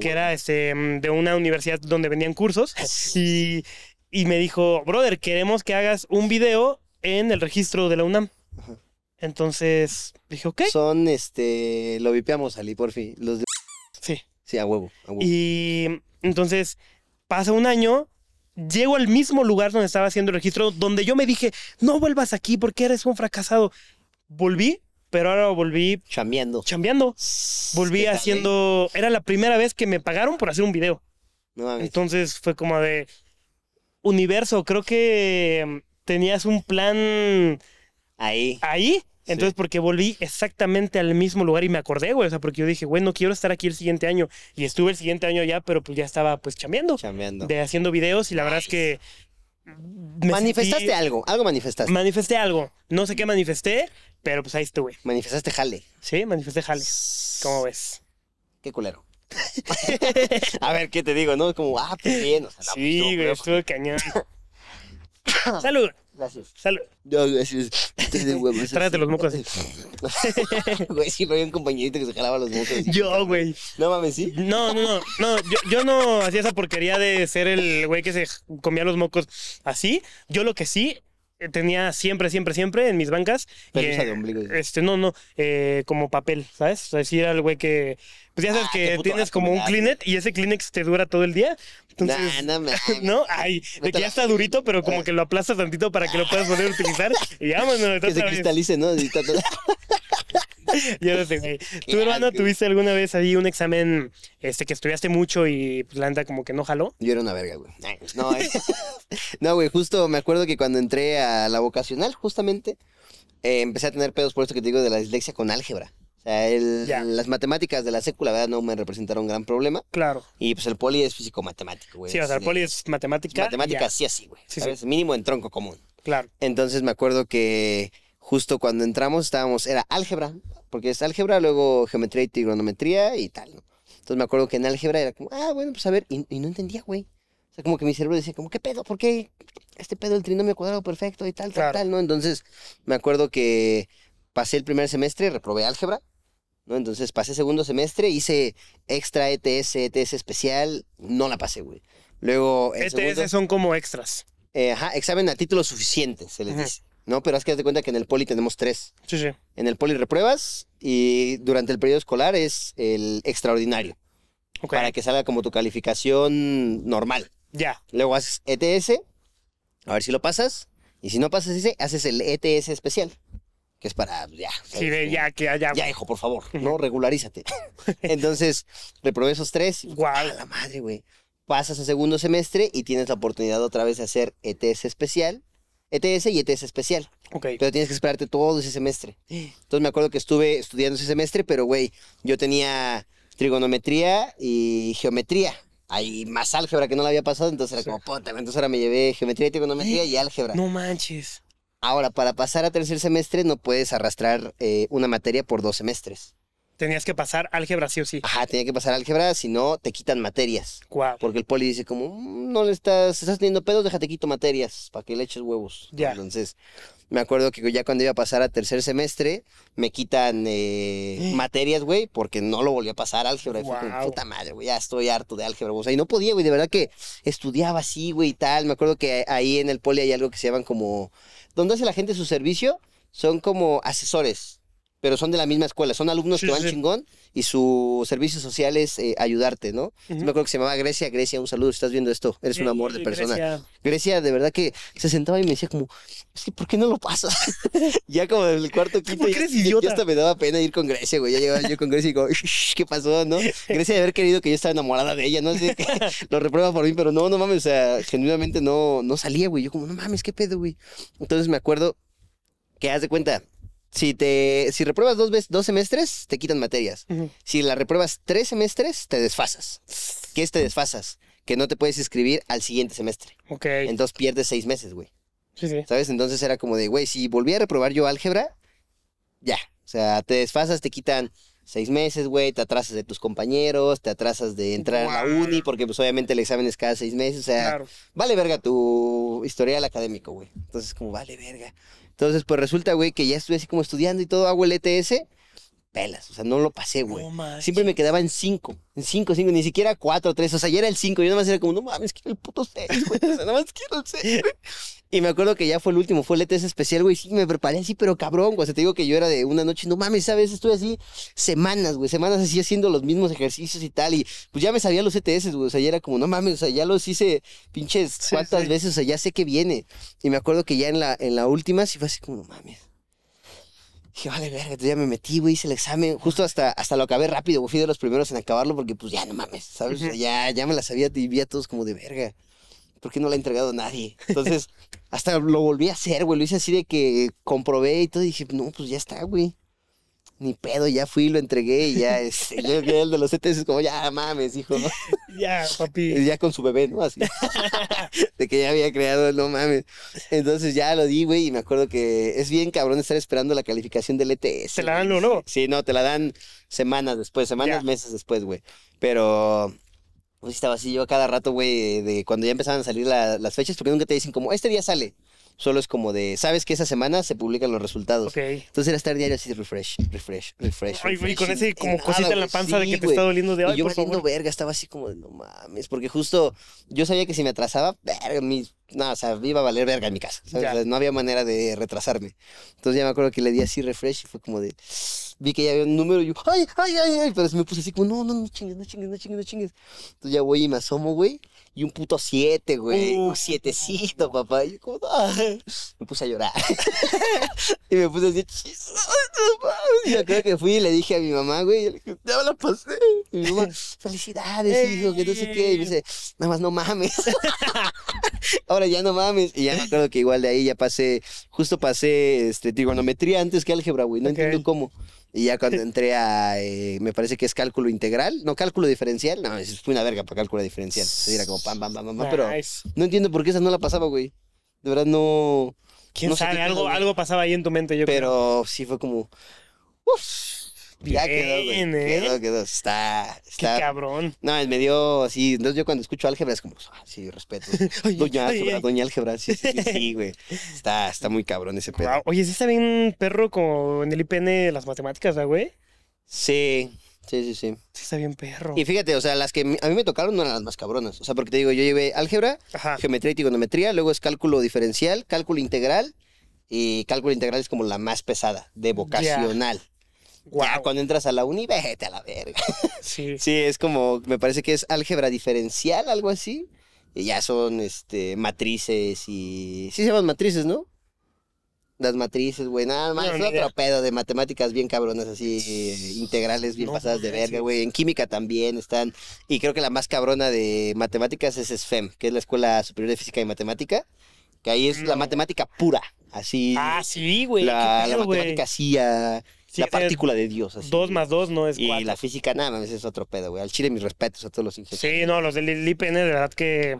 que era este, de una universidad donde vendían cursos. Y, y me dijo, brother, queremos que hagas un video en el registro de la UNAM. Ajá. Entonces dije, ok. Son, este, lo vipeamos, Ali, por fin. Los de... Sí. Sí, a huevo, a huevo. Y entonces pasa un año, llego al mismo lugar donde estaba haciendo el registro, donde yo me dije, no vuelvas aquí porque eres un fracasado. Volví, pero ahora volví Chambeando. chambeando. Volví ¿Qué tal, eh? haciendo. Era la primera vez que me pagaron por hacer un video. No. Entonces fue como de. Universo, creo que mm, tenías un plan Ahí. ahí. Entonces, porque volví exactamente al mismo lugar y me acordé, güey. O sea, porque yo dije, güey, no quiero estar aquí el siguiente año. Y estuve el siguiente año ya, pero pues ya estaba pues chambeando, Chambeando. de haciendo videos y la verdad es que. Manifestaste sentí- algo. Algo manifestaste. Manifesté algo. No sé qué manifesté, pero pues ahí estuve. manifestaste jale. Sí, manifesté jale. ¿Cómo ves? Qué culero. A ver, ¿qué te digo? No, como, ah, pues bien. O sea, pues, Sí, güey, culero. estuvo cañón. Salud, Gracias. salud. No, gracias. Te de huevos. Trágate los mocos. Güey, sí, pero había un compañerito que se jalaba los mocos. Yo, güey. No mames, ¿sí? No, no, no, no, yo, yo no hacía esa porquería de ser el güey que se comía los mocos así. Yo lo que sí tenía siempre, siempre, siempre en mis bancas. Eh, de ombligo. Este, no, no, eh, como papel, ¿sabes? O sea, era el güey que. Pues ya sabes Ah, que tienes como un Kleenex y ese Kleenex te dura todo el día. Entonces. Nah, no. Ay, de que a ya está durito, pero como que lo aplastas tantito para que lo puedas poder utilizar. Y vámonos, Que se cristalice, ¿no? Yo no sé, güey. ¿Tu hermano tuviste alguna vez ahí un examen este, que estudiaste mucho y pues, la neta como que no jaló? Yo era una verga, güey. No, eh. no, güey, justo me acuerdo que cuando entré a la vocacional, justamente, eh, empecé a tener pedos por esto que te digo de la dislexia con álgebra. O sea, el- las matemáticas de la secu, la verdad, no me representaron un gran problema. Claro. Y pues el poli es físico-matemático, güey. Sí, o sea, el poli es matemática. Matemáticas ya, sí así, güey. Sí, ¿Sabes? Mínimo en tronco común. Claro. Entonces me acuerdo que justo cuando entramos estábamos, era álgebra, porque es álgebra, luego geometría y trigonometría y tal, ¿no? Entonces me acuerdo que en álgebra era como, ah, bueno, pues a ver, y, y no entendía, güey. O sea, como que mi cerebro decía, como, ¿qué pedo? ¿Por qué este pedo del trinomio cuadrado perfecto y tal, tal, Claro. tal, ¿no? Entonces me acuerdo que pasé el primer semestre, reprobé álgebra, ¿no? Entonces pasé segundo semestre, hice extra E ETS, ETS especial, no la pasé, güey. Luego, el ETS segundo- son como extras. eh, ajá, examen a título suficiente, se les dice. ¿No? Pero es que haz de cuenta que en el poli tenemos tres. Sí, sí. En el poli repruebas y durante el periodo escolar es el extraordinario. Ok. Para que salga como tu calificación normal. Ya. Luego haces ETS, a ver si lo pasas. Y si no pasas ese, haces el ETS especial. Que es para, ya. Sí, de ya que allá. Ya, hijo, por favor, ¿no? Regularízate. Entonces, reprobé esos tres. Guau. A la madre, güey. Pasas a segundo semestre y tienes la oportunidad otra vez de hacer ETS especial. ETS y ETS especial. Ok. Pero tienes que esperarte todo ese semestre. Entonces me acuerdo que estuve estudiando ese semestre, pero güey, yo tenía trigonometría y geometría. Hay más álgebra que no la había pasado, entonces era como, puta, güey, entonces ahora me llevé geometría y trigonometría y álgebra. No manches. Ahora, para pasar a tercer semestre no puedes arrastrar eh, una materia por dos semestres. Tenías que pasar álgebra sí o sí. Ajá, tenía que pasar álgebra, si no, te quitan materias. Guau. Porque el poli dice como, "Mm, no le estás, estás teniendo pedos, déjate quito materias, para que le eches huevos. Ya. Entonces, me acuerdo que ya cuando iba a pasar a tercer semestre, me quitan eh, materias, güey, porque no lo volví a pasar álgebra. Y fue como, puta madre, güey, ya estoy harto de álgebra. O sea, y no podía, güey, de verdad que estudiaba así, güey, y tal. Me acuerdo que ahí en el poli hay algo que se llaman como, donde hace la gente su servicio, son como asesores. Pero son de la misma escuela, son alumnos Sí, que van sí. chingón y su servicio social es eh, ayudarte, ¿no? Me acuerdo que se llamaba Grecia. Grecia, un saludo estás viendo esto. Eres un amor de persona. Grecia. Grecia, de verdad que se sentaba y me decía como, es que ¿por qué no lo pasas? ya como en el cuarto quinto, ¿Por qué ya, eres ya- hasta me daba pena ir con Grecia, güey. Ya llegaba yo con Grecia y digo, ¿qué pasó, no? Grecia de haber querido que yo estaba enamorada de ella, ¿no? Así que lo reprueba por mí, pero no, no mames, o sea, genuinamente no, no salía, güey. Yo como, no mames, ¿qué pedo, güey? Entonces me acuerdo que haz de cuenta, si te, si repruebas dos veces, dos semestres, te quitan materias. Si la repruebas tres semestres, te desfasas. ¿Qué es te desfasas? Que no te puedes inscribir al siguiente semestre. Ok. Entonces pierdes seis meses, güey. Sí, sí. ¿Sabes? Entonces era como de, güey, si volví a reprobar yo álgebra, ya. O sea, te desfasas, te quitan seis meses, güey, te atrasas de tus compañeros, te atrasas de entrar a la uni, porque pues obviamente el examen es cada seis meses. O sea, Claro. vale verga tu historial académico, güey. Entonces, como vale verga. Entonces, pues resulta, güey, que ya estuve así como estudiando y todo, hago el ETS, pelas. O sea, no lo pasé, güey. No. Siempre me quedaba en cinco, en cinco, cinco, ni siquiera cuatro, tres, o sea, ya era el cinco, yo nada más era como, no mames, quiero el puto seis, güey, o sea, nada más quiero el seis, güey. Y me acuerdo que ya fue el último, fue el ETS especial, güey, sí, me preparé así, pero cabrón, güey, o sea, te digo que yo era de una noche, no mames, ¿sabes? Estuve así semanas, güey, semanas así haciendo los mismos ejercicios y tal, y pues ya me sabía los ETS, güey, o sea, ya era como, no mames, o sea, ya los hice pinches Sí, cuántas sí. veces, o sea, ya sé que viene. Y me acuerdo que ya en la, en la última sí fue así como, no mames. Dije, vale, verga, entonces ya me metí, güey, hice el examen. Justo hasta, hasta lo acabé rápido, güey. Fui de los primeros en acabarlo porque, pues, ya no mames, ¿sabes? O sea, ya, ya me la sabía y vi a todos como de verga. ¿Por qué no la ha entregado nadie? Entonces, hasta lo volví a hacer, güey. Lo hice así de que comprobé y todo. Y dije, no, pues ya está, güey. Ni pedo, ya fui, lo entregué y ya, este, ya el de los ETS es como, ya mames, hijo, ¿no? Ya, papi. Y ya con su bebé, ¿no? Así. de que ya había creado, no mames. Entonces ya lo di, güey, y me acuerdo que es bien cabrón estar esperando la calificación del ETS. Te la dan luego, luego. Sí, no, te la dan semanas después, semanas, Ya. meses después, güey. Pero pues estaba así yo a cada rato, güey, de cuando ya empezaban a salir la- las fechas, porque nunca te dicen como, este día sale. Solo es como de, sabes que esa semana se publican los resultados. Ok. Entonces era estar diario así refresh, refresh, refresh. Ay, güey, refresh, con y- ese y como nada, cosita en la panza de que te güey. está doliendo de Y ay, yo por valiendo favor. verga, estaba así como de no mames, porque justo yo sabía que si me atrasaba, verga, mi, no, o sea, iba a valer verga en mi casa. O sea, no había manera de retrasarme. Entonces ya me acuerdo que le di así refresh y fue como de, vi que ya había un número y yo, ay, ay, ay, ay, pero se me puse así como, no, no, no chingues, no chingues, no chingues, no chingues. Entonces ya voy y me asomo, güey, y un puto siete, güey, un sietecito, papá, y yo como, "Ay". me puse a llorar. y me puse así, "Chis, no mames". Y me acuerdo que fui y le dije a mi mamá, güey, y le dije, ya me la pasé. Y mi mamá, felicidades, hijo, que no sé qué. Y me dice, nada más no mames. Ahora ya no mames. Y ya me acuerdo que igual de ahí ya pasé, justo pasé este, trigonometría antes que álgebra, güey. No entiendo cómo. Y ya cuando entré a, eh, me parece que es cálculo integral, no cálculo diferencial, no, fue una verga para cálculo diferencial. Entonces era como pam, pam, pam, pam, pam, pero Nice. no entiendo por qué esa no la pasaba, güey. De verdad no. ¿Quién no sabe? qué Algo, algo pasaba ahí en tu mente, yo creo. Pero sí fue como. Uf, ya quedó, güey. ¿eh? Quedó, quedó. Está. Qué está cabrón. no, me dio así. Entonces yo cuando escucho álgebra es como, ah, sí, respeto. Ay, Doña álgebra, ay. doña álgebra, sí, sí, sí, sí, güey. Está, está muy cabrón ese. Guau. Oye, sí está bien perro como en el IPN las matemáticas, ¿verdad, güey? Sí, sí, sí, sí. Sí está bien perro. Y fíjate, o sea, las que a mí me tocaron no eran las más cabronas. O sea, porque te digo, yo llevé álgebra, Ajá. geometría y trigonometría, luego es cálculo diferencial, cálculo integral. Y cálculo integral es como la más pesada, de vocacional. Ya Guau. cuando entras a la uni, vete a la verga. Sí. Sí, es como, me parece que es álgebra diferencial, algo así. Y ya son este, matrices y. Sí se llaman matrices, ¿no? Las matrices, güey, nada más. No, es otro idea. pedo de matemáticas bien cabronas, así, integrales bien No pasadas de verga, güey. En química también están. Y creo que la más cabrona de matemáticas es SFEM, que es la Escuela Superior de Física y Matemática. Que ahí es la No. matemática pura, así. Ah, sí, güey. la, la matemática ah, Sí, la partícula de Dios. Así, Dos más dos no es y cuatro. la física, nada más, es otro pedo, güey. Al chile, mis respetos a todos los ingenieros. Sí, no, los del IPN, de verdad que.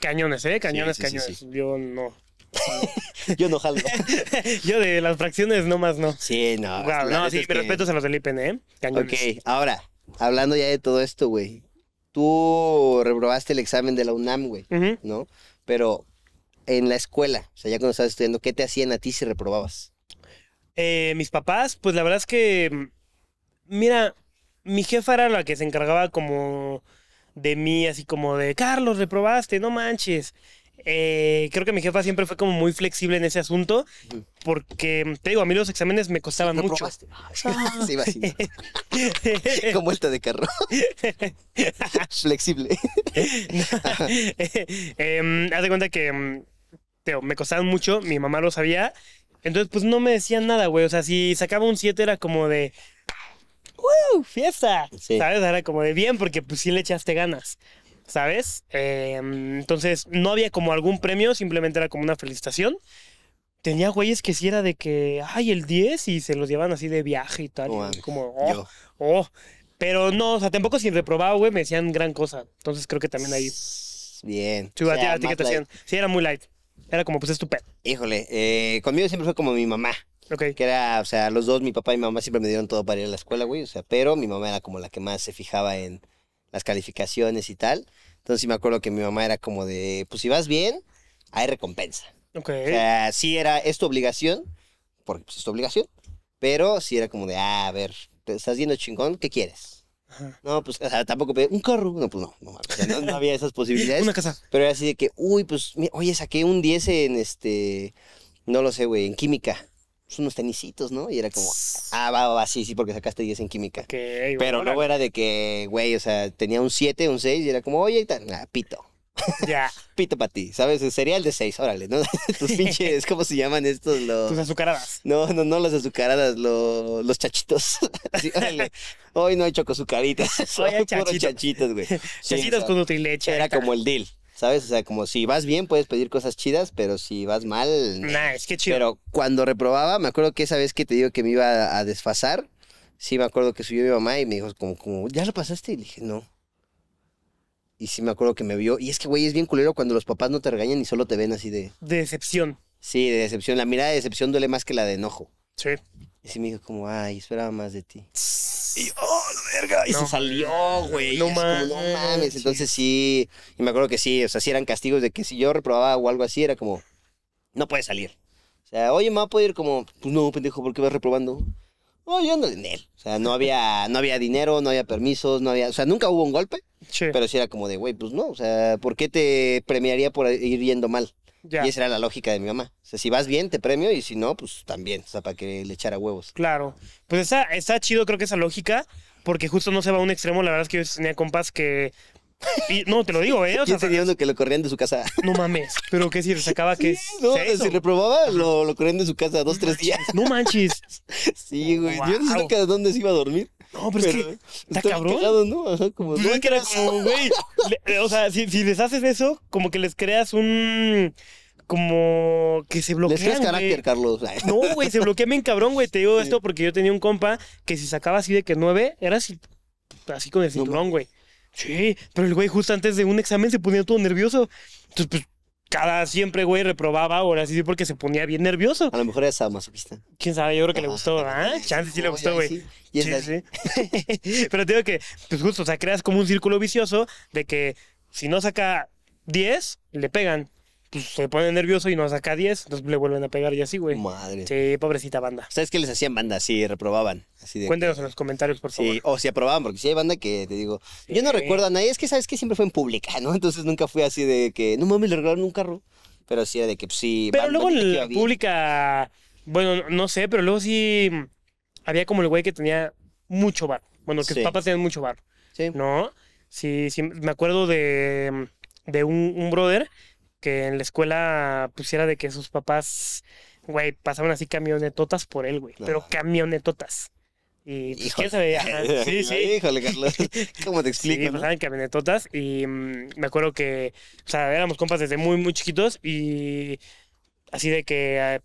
Cañones, ¿eh? Cañones, Sí, sí, sí, cañones. Yo no. Yo no jalo. Yo de las fracciones no más no. sí, no. No, sí, pero que- respetos a los del IPN, ¿eh? Cañones. Ok, ahora, hablando ya de todo esto, güey. Tú reprobaste el examen de la UNAM, güey. ¿no? Pero en la escuela, o sea, ya cuando estabas estudiando, ¿qué te hacían a ti si reprobabas? Eh, mis papás, pues la verdad es que. Mira, mi jefa era la que se encargaba como de mí, así como de Carlos, reprobaste, no manches. Eh, creo que mi jefa siempre fue como muy flexible en ese asunto, porque te digo, a mí los exámenes me costaban mucho. ¿Reprobaste? Ay, sí, iba así. Con vuelta de carro. Flexible. Em, haz de cuenta que te digo, me costaban mucho, mi mamá lo sabía, entonces pues no me decían nada, güey. O sea, si sacaba un 7 era como de. ¡Woo! ¡Fiesta! Sí. ¿Sabes? Era como de bien porque pues sí le echaste ganas. ¿Sabes? Em, entonces no había como algún premio, simplemente era como una felicitación. Tenía güeyes que sí era de que, ay, el 10 y se los llevan así de viaje y tal. No y como, oh, Yo. oh. Pero no, o sea, tampoco si reprobaba, güey, me decían gran cosa. Entonces creo que también ahí. Bien. Sí, O a ti, sea, a ti que te hacían. Sí, era muy light. Era como, pues, estupendo. Híjole, eh, conmigo siempre fue como mi mamá. Ok. Que era, o sea, los dos, mi papá y mi mamá siempre me dieron todo para ir a la escuela, güey. O sea, pero mi mamá era como la que más se fijaba en las calificaciones y tal. Entonces sí me acuerdo que mi mamá era como de, pues si vas bien, hay recompensa. Ok. O sea, sí era, es tu obligación, porque pues, es tu obligación, pero sí era como de, ah, a ver, te estás yendo chingón, ¿qué quieres? Ajá. No, pues, o sea, tampoco pedí un carro, no, pues no, no, o sea, no, no había esas posibilidades. Una casa. Pero era así de que, uy, pues, mi- oye, saqué un 10 en este, no lo sé, güey, en química. Pues unos tenisitos, ¿no? Y era como, ah, va, va, va, sí, sí, porque sacaste 10 en química. Pero luego era de que, güey, o sea, tenía un 7, un 6 y era como, oye, y tal, pito. Ya. Pito para ti, ¿sabes? Cereal de seis, órale, ¿no? Tus pinches, ¿cómo se llaman estos? Los... Tus azucaradas. No, no, no las azucaradas, lo- los chachitos. Así, órale. Hoy no hay chocosucaritas. Son Hoy hay chachito. chachitos, güey. Sí, Chachitas o sea, con nutrileche. Era como el deal, ¿sabes? O sea, como si vas bien puedes pedir cosas chidas, pero si vas mal... Nah, es que chido. Pero cuando reprobaba, me acuerdo que esa vez que te digo que me iba a desfasar, sí me acuerdo que subió mi mamá y me dijo como, como ¿ya lo pasaste? Y le dije, no. Y sí me acuerdo que me vio. Y es que, güey, es bien culero cuando los papás no te regañan y solo te ven así de... De decepción. Sí, de decepción. La mirada de decepción duele más que la de enojo. Sí. Y sí me dijo como, ay, esperaba más de ti. Y yo, oh, la verga. Y No se salió, güey. No como, no mames. Entonces sí, y me acuerdo que sí, o sea, sí eran castigos de que si yo reprobaba o algo así, era como, no puedes salir. O sea, oye, mamá, ¿puedo ir? Como, pues no, pendejo, ¿por qué vas reprobando? Oye, ando en él. O sea, no había, no había dinero, no había permisos, no había, o sea, nunca hubo un golpe, Sí. pero sí era como de, güey, pues no, o sea, ¿por qué te premiaría por ir yendo mal? ya. Y esa era la lógica de mi mamá. O sea, si vas bien, te premio, y si no, pues también, o sea, para que le echara huevos. Claro. Pues está, está chido, creo que esa lógica, porque justo no se va a un extremo. La verdad es que yo tenía compas que. Y no, te lo digo, ¿eh? O sea, ¿Quién tenía uno que lo corrían de su casa? no mames. Pero que si sacaba que. No, seis si reprobaba, lo, lo corrían de su casa dos, tres días. No manches. Sí, güey. Yo no sé Wow. nunca de dónde se iba a dormir. No, pero, es que. está cabrón. cagado, ¿no? Ajá, como, Pues no, es que era como, güey. O sea, si, si les haces eso, como que les creas un. Como que se Les bloquean. creas güey. carácter, Carlos. No, güey, se bloquea bien cabrón, güey. Te digo Sí. esto porque yo tenía un compa que si sacaba así de que nueve, era así, así con el cinturón, güey. Sí, pero el güey justo antes de un examen se ponía todo nervioso. Entonces, pues, cada siempre, güey, reprobaba ahora sí porque se ponía bien nervioso. A lo mejor era sadomasoquista. Quién sabe, yo creo que le Ajá. gustó, ¿ah? Chance sí le gustó, güey. sí. Y es Sí, sí. Pero te digo que, pues justo, o sea, creas como un círculo vicioso de que si no saca 10, le pegan. Pues se pone nervioso y no saca 10, entonces le vuelven a pegar y así, güey. Madre. Sí, pobrecita banda. ¿Sabes qué les hacían banda? Sí, reprobaban. Así de Cuéntenos que- en los comentarios, por favor. Sí, o si aprobaban, porque sí hay banda que te digo, yo no recuerdo a nadie, es que sabes que siempre fue en pública, ¿no? Entonces nunca fue así de que, no mames, le regalaron un carro. Pero sí era de que pues, sí. Pero luego en la pública, bueno, no sé, pero luego sí había como el güey que tenía mucho bar. Bueno, que Sí. sus papás tenían mucho bar, Sí. ¿no? Sí, sí, me acuerdo de, de un, un brother que en la escuela pusiera de que sus papás, güey, pasaban así camionetotas por él, güey. Pero No. camionetotas. Y pues, quién sabe, ajá, sí, sí. Híjole, Carlos. ¿Cómo te explico? Sí, no? pasaban camionetotas y mm, me acuerdo que, o sea, éramos compas desde muy, muy chiquitos y así de que eh,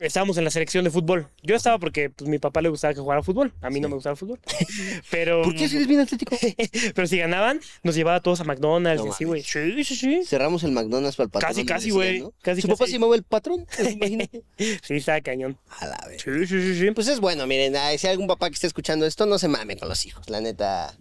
estábamos en la selección de fútbol. Yo estaba porque pues, mi papá le gustaba que jugara fútbol, a mí no me gustaba el fútbol. Pero, ¿Por qué si eres bien atlético? pero si ganaban, nos llevaba a todos a McDonald's No y así, güey. Sí, sí, sí. Cerramos el McDonald's para el patrón. Casi, casi, güey. ¿no? Casi, ¿Su papá casi. se llamaba el patrón? Imagínate. Sí, estaba cañón. A la vez. Sí, sí, sí, sí. Pues es bueno, miren, si hay algún papá que esté escuchando esto, no se mame con los hijos. La neta,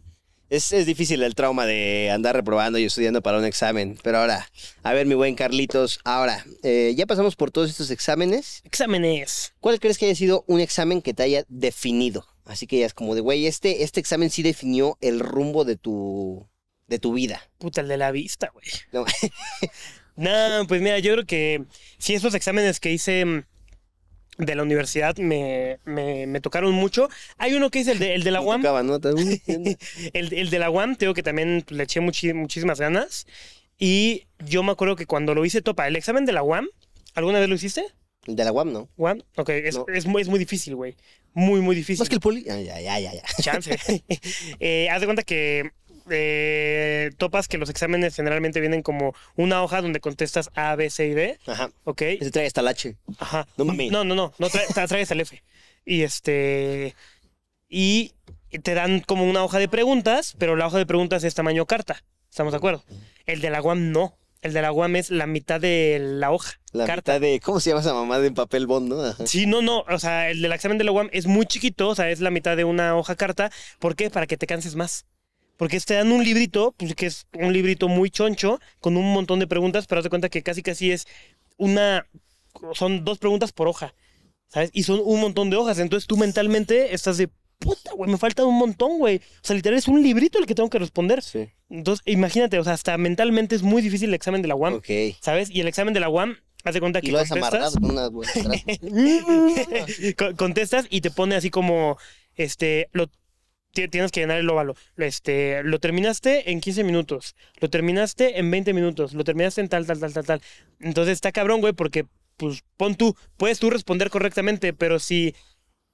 es, es difícil el trauma de andar reprobando y estudiando para un examen. Pero ahora, a ver, mi buen Carlitos, ahora, eh, ya pasamos por todos estos exámenes. Exámenes. ¿Cuál crees que haya sido un examen que te haya definido? Así que ya es como de, güey, este, este examen sí definió el rumbo de tu, de tu vida. Puta, el de la vista, güey. No, No, pues mira, yo creo que sí, esos exámenes que hice mm, de la universidad me, me, me tocaron mucho. Hay uno que es el de, el de la UAM. tocaba, ¿no? El, el de la UAM, te digo que también le eché muchi- muchísimas ganas. Y yo me acuerdo que cuando lo hice, topa, el examen de la UAM, ¿alguna vez lo hiciste? El de la UAM, ¿no? UAM, ok, es, No. es muy, es muy difícil, güey. Muy, muy difícil. Más que el poli. Ya, ya, ya, ya. Chance. eh, haz de cuenta que eh, topas que los exámenes generalmente vienen como una hoja donde contestas A, B, C y D, Ajá. ¿ok? Ese trae hasta el H. Ajá. No mames. No, no, no, no trae- tra- traes el F. Y este. Y te dan como una hoja de preguntas, pero la hoja de preguntas es tamaño carta. ¿Estamos de acuerdo? El de la UAM no. El de la UAM es la mitad de la hoja. La carta. mitad de, ¿cómo se llama esa mamá de papel bond, no? Ajá. Sí, no, no. O sea, el del examen de la UAM es muy chiquito, o sea, es la mitad de una hoja carta. ¿Por qué? Para que te canses más. Porque te dan un librito, pues que es un librito muy choncho, con un montón de preguntas, pero haz de cuenta que casi casi es una. Son dos preguntas por hoja. ¿Sabes? Y son un montón de hojas. Entonces tú mentalmente estás de. Puta, güey, me falta un montón, güey. O sea, literal es un librito el que tengo que responder. Sí. Entonces, imagínate, o sea, hasta mentalmente es muy difícil el examen de la UAM. Ok. ¿Sabes? Y el examen de la UAM, haz de cuenta Y que lo has contestas. con unas buenas contestas y te pone así como este lo tienes que llenar el óvalo. Este, lo terminaste en 15 minutos, lo terminaste en 20 minutos, lo terminaste en tal, tal, tal, tal, tal. Entonces está cabrón, güey, porque, pues, pon tú, puedes tú responder correctamente, pero si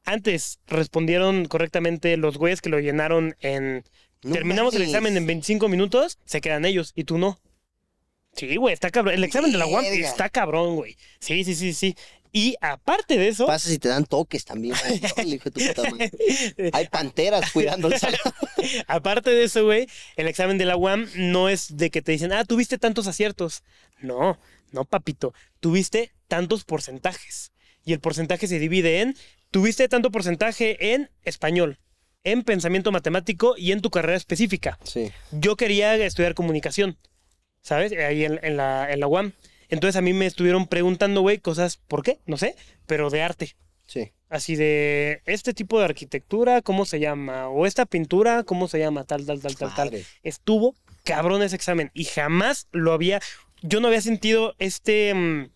antes respondieron correctamente los güeyes que lo llenaron en... No terminamos el examen en 25 minutos, se quedan ellos y tú no. Sí, güey, está cabrón. El examen de la UAM está cabrón, güey. Sí, sí, sí, sí. Y aparte de eso, Pasa si te dan toques también. güey. Hay panteras cuidando el salón. aparte de eso, güey, el examen de la UAM no es de que te dicen, ah, tuviste tantos aciertos. No, no, papito. Tuviste tantos porcentajes. Y el porcentaje se divide en, tuviste tanto porcentaje en español, en pensamiento matemático y en tu carrera específica. Sí. Yo quería estudiar comunicación, ¿sabes? Ahí en, en la, en la UAM. Entonces a mí me estuvieron preguntando, güey, cosas, ¿por qué? No sé, pero de arte. Sí. Así de este tipo de arquitectura, ¿cómo se llama? O esta pintura, ¿cómo se llama? Tal, tal, tal, tal, tal. Estuvo cabrón ese examen y jamás lo había. Yo no había sentido este mm,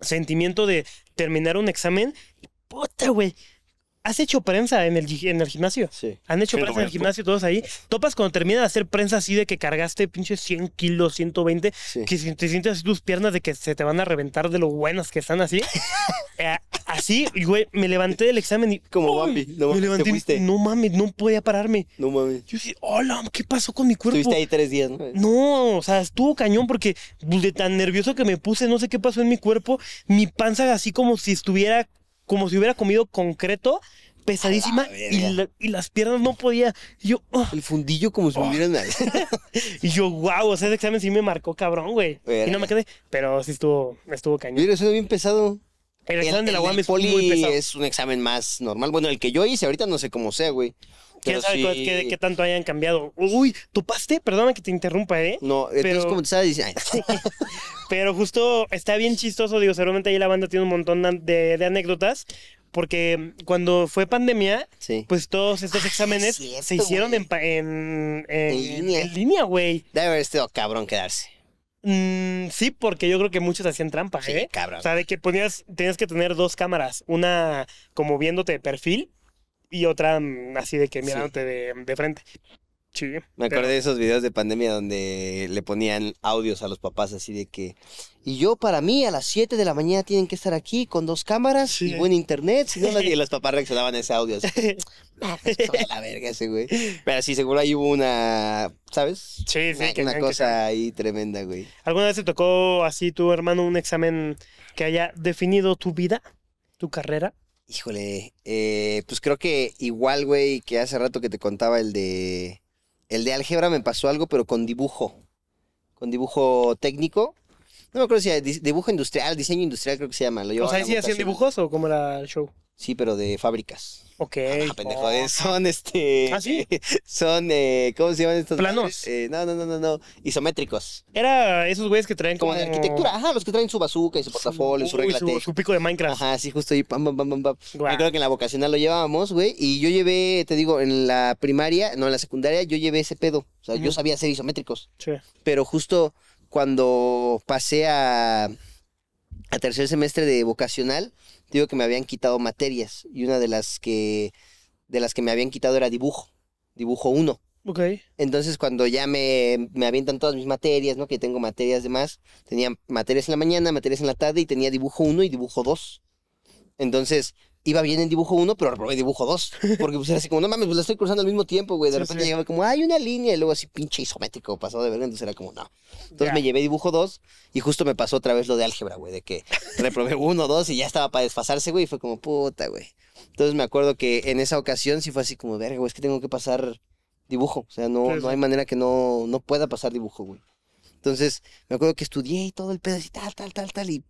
sentimiento de terminar un examen. y Puta, güey. ¿Has hecho prensa en el, gi- en el gimnasio? Sí. Han hecho Sí, prensa en el gimnasio todos ahí. Topas cuando terminan de hacer prensa así de que cargaste pinche 100 kilos, 120, Sí. que si te sientes así tus piernas de que se te van a reventar de lo buenas que están así. Eh, así, güey, me levanté del examen y. Como. Bambi, no mames, me levanté fuiste. no mames, no podía pararme. No mames. Yo dije, hola, ¿qué pasó con mi cuerpo? Estuviste ahí tres días, ¿no? No, o sea, estuvo cañón porque pues, de tan nervioso que me puse, no sé qué pasó en mi cuerpo, mi panza así como si estuviera, como si hubiera comido concreto, pesadísima, la y, verga. la- y las piernas no podía. Y yo, El fundillo como si me hubieran... y yo, wow, o sea, ese examen sí me marcó cabrón, güey. Y no me quedé, pero sí estuvo, estuvo cañón. Mira, eso es bien pesado. El examen de la UAM es muy pesado. es un examen más normal. Bueno, el que yo hice ahorita no sé cómo sea, güey. ¿Quién Pero sabe sí- qué, qué tanto hayan cambiado? Uy, ¿topaste? Perdóname que te interrumpa, ¿eh? No, entonces Pero- como te estaba diciendo... Pero justo está bien chistoso, digo, seguramente ahí la banda tiene un montón de, de anécdotas, porque cuando fue pandemia, Sí. pues todos estos exámenes cierto, se hicieron en, en, en, En línea. en línea, güey. Debe haber estado cabrón quedarse. Mm, sí, porque yo creo que muchos hacían trampa, Sí, ¿eh? cabrón. O sea, de que ponías, tenías que tener dos cámaras, una como viéndote de perfil y otra mm, así de que Sí. mirándote de, de frente. Sí. Me pero- acordé de esos videos de pandemia donde le ponían audios a los papás así de que... Y yo para mí a las 7 de la mañana tienen que estar aquí con dos cámaras Sí. y buen internet. Si no, nadie- y los papás reaccionaban a ese audio así. "Ah, de la verga ese güey. Pero sí, seguro ahí hubo una... ¿Sabes? Sí, sí, Una, que una que cosa ahí tremenda, güey. ¿Alguna vez te tocó así tu hermano un examen que haya definido tu vida, tu carrera? Híjole, eh, pues creo que igual, güey, que hace rato que te contaba el de... El de álgebra me pasó algo, pero con dibujo. Con dibujo técnico. No me acuerdo si era di- dibujo industrial, diseño industrial creo que se llama. Lo O sea, ¿sí hacían dibujos o cómo era el show? Sí, pero de fábricas. Ok. Ah, pendejo, de- son este... ¿Ah, sí? Son, eh, ¿cómo se llaman estos? Planos. Eh, no, no, no, no, no. Isométricos. Era esos güeyes que traen Como de arquitectura. Ajá, los que traen su bazooka y su portafolio, su Uy, regla su, su pico de Minecraft. Ajá, sí, justo ahí, pam, pam, pam, pam, pam. Guau. Me acuerdo que en la vocacional lo llevábamos, güey, y yo llevé, te digo, en la primaria, no, en la secundaria, yo llevé ese pedo. O sea, yo sabía hacer isométricos. Sí. Pero justo cuando pasé a, a tercer semestre de vocacional, digo que me habían quitado materias. Y una de las que, de las que me habían quitado era dibujo. Dibujo 1. Ok. Entonces, cuando ya me, me avientan todas mis materias, ¿no? Que tengo materias de más, tenía materias en la mañana, materias en la tarde y tenía dibujo 1 y dibujo 2. Entonces, iba bien en dibujo 1, pero reprobé dibujo 2. Porque pues era así como, no mames, pues la estoy cursando al mismo tiempo, güey. De Sí, repente sí. llegaba como, hay una línea y luego así pinche isométrico pasado de verga. Entonces era como, no. Entonces me llevé dibujo 2 y justo me pasó otra vez lo de álgebra, güey. De que reprobé 1, 2 y ya estaba para desfasarse, güey. Y fue como, puta, güey. Entonces me acuerdo que en esa ocasión sí fue así como, verga, güey, es que tengo que pasar dibujo. O sea, no, Sí, no hay manera que no, no pueda pasar dibujo, güey. Entonces, me acuerdo que estudié y todo el pedo así, tal, tal, tal, tal, y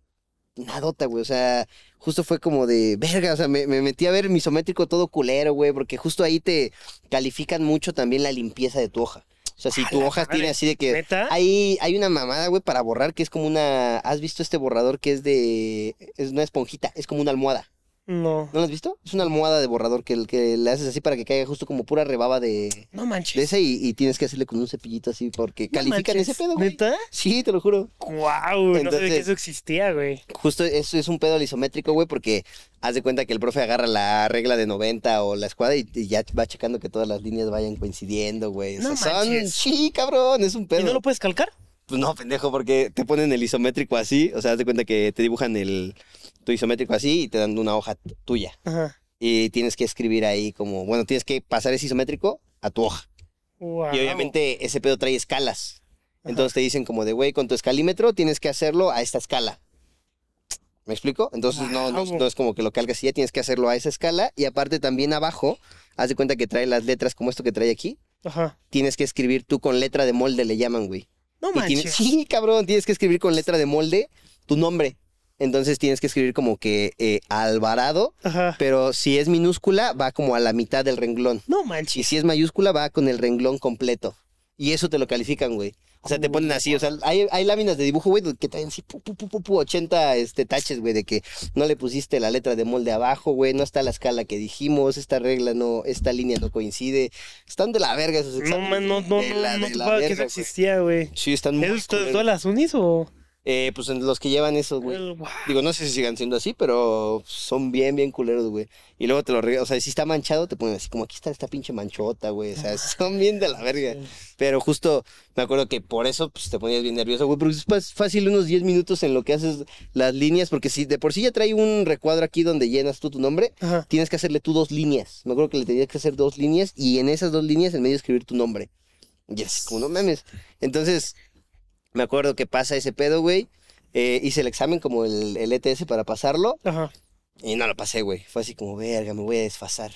nadota, güey. O sea, justo fue como de, verga, o sea, me, me metí a ver mi isométrico todo culero, güey, porque justo ahí te califican mucho también la limpieza de tu hoja. O sea, si tu hoja madre. tiene así de que... ¿Neta? Hay, hay una mamada, güey, para borrar que es como una... ¿Has visto este borrador que es de... Es una esponjita, es como una almohada. No. ¿No lo has visto? Es una almohada de borrador que, que le haces así para que caiga justo como pura rebaba de, No manches. de esa y, y tienes que hacerle con un cepillito así porque No califican manches. ese pedo, güey. ¿Neta? Sí, te lo juro. Guau, no sabía que Entonces- eso existía, güey. Justo eso es un pedo al isométrico, güey, porque haz de cuenta que el profe agarra la regla de 90 o la escuadra y, y ya va checando que todas las líneas vayan coincidiendo, güey. O No son... Sí, cabrón, es un pedo. ¿Y no lo puedes calcar? Pues no, pendejo, porque te ponen el isométrico así, o sea, haz de cuenta que te dibujan el tu isométrico así y te dan una hoja tuya. Ajá. Y tienes que escribir ahí como, bueno, tienes que pasar ese isométrico a tu hoja. Guau. Y obviamente ese pedo trae escalas. Ajá. Entonces te dicen como de, güey, con tu escalímetro tienes que hacerlo a esta escala. ¿Me explico? Entonces no, no, no es como que lo calcas y ya tienes que hacerlo a esa escala. Y aparte también abajo, haz de cuenta que trae las letras como esto que trae aquí. Ajá. Tienes que escribir tú con letra de molde, le llaman, güey. No tienes- manches. sí, cabrón, tienes que escribir con letra de molde tu nombre. Entonces tienes que escribir como que eh, Alvarado, Ajá. pero si es minúscula va como a la mitad del renglón. No Y manches. si es mayúscula va con el renglón completo. Y eso te lo califican, güey. O sea, te ponen así, o sea, hay, hay láminas de dibujo, güey, que traen así, pu, pu, pu, pu, pu, 80 este, taches, güey, de que no le pusiste la letra de molde abajo, güey, no está la escala que dijimos, esta regla no, esta línea no coincide. Están de la verga esos No, exámenes. man, no, no, de no, la- no de te la que verga, eso güey. existía, güey. Sí, están muy ¿Eso es todas las unis o...? Eh, pues los que llevan eso, güey. Digo, no sé si sigan siendo así, pero son bien, bien culeros, güey. Y luego te lo regalan, o sea, si está manchado, te ponen así, como aquí está esta pinche manchota, güey. O sea, son bien de la verga. Pero justo me acuerdo que por eso pues, te ponías bien nervioso, güey. Porque es fácil unos 10 minutos en lo que haces las líneas, porque si de por sí ya trae un recuadro aquí donde llenas tú tu nombre, Ajá. tienes que hacerle tú dos líneas. Me acuerdo que le tenías que hacer dos líneas y en esas dos líneas en medio escribir tu nombre. Y así como no mames. Entonces, me acuerdo que pasa ese pedo, güey. Eh, hice el examen como el, el ETS para pasarlo Ajá. y no lo pasé, güey. Fue así como, verga, me voy a desfasar.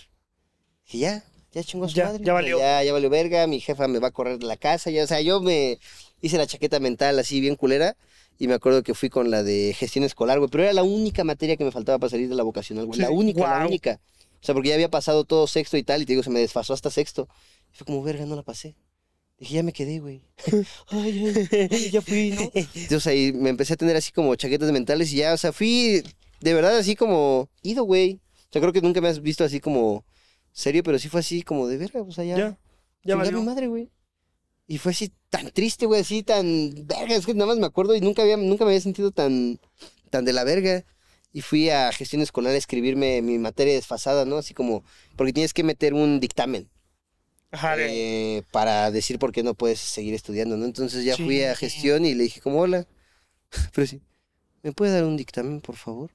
Y ya, ya chingó a su Ya, madre. ya valió. Ya, ya valió verga, mi jefa me va a correr de la casa. Ya, o sea, yo me hice la chaqueta mental así bien culera. Y me acuerdo que fui con la de gestión escolar, güey. Pero era la única materia que me faltaba para salir de la vocacional, güey. Sí, La única, la única. O sea, porque ya había pasado todo sexto y tal. Y te digo, se me desfasó hasta sexto. Y fue como, verga, no la pasé. Dije, ya me quedé, güey. Ay, ay, ay, ya fui, ¿no? Entonces ahí me empecé a tener así como chaquetas mentales y ya, o sea, fui de verdad así como ido, güey. O sea, creo que nunca me has visto así como serio, pero sí fue así como de verga, o sea, ya. Ya. Ya valió. mi madre, güey. Y fue así tan triste, güey, así tan verga, es que nada más me acuerdo y nunca había nunca me había sentido tan tan de la verga. Y fui a gestión escolar a escribirme mi materia desfasada, ¿no? Así como porque tienes que meter un dictamen Ajá, eh, para decir por qué no puedes seguir estudiando, ¿no? Entonces ya fui a gestión y le dije como, hola, pero sí, ¿me puede dar un dictamen, por favor?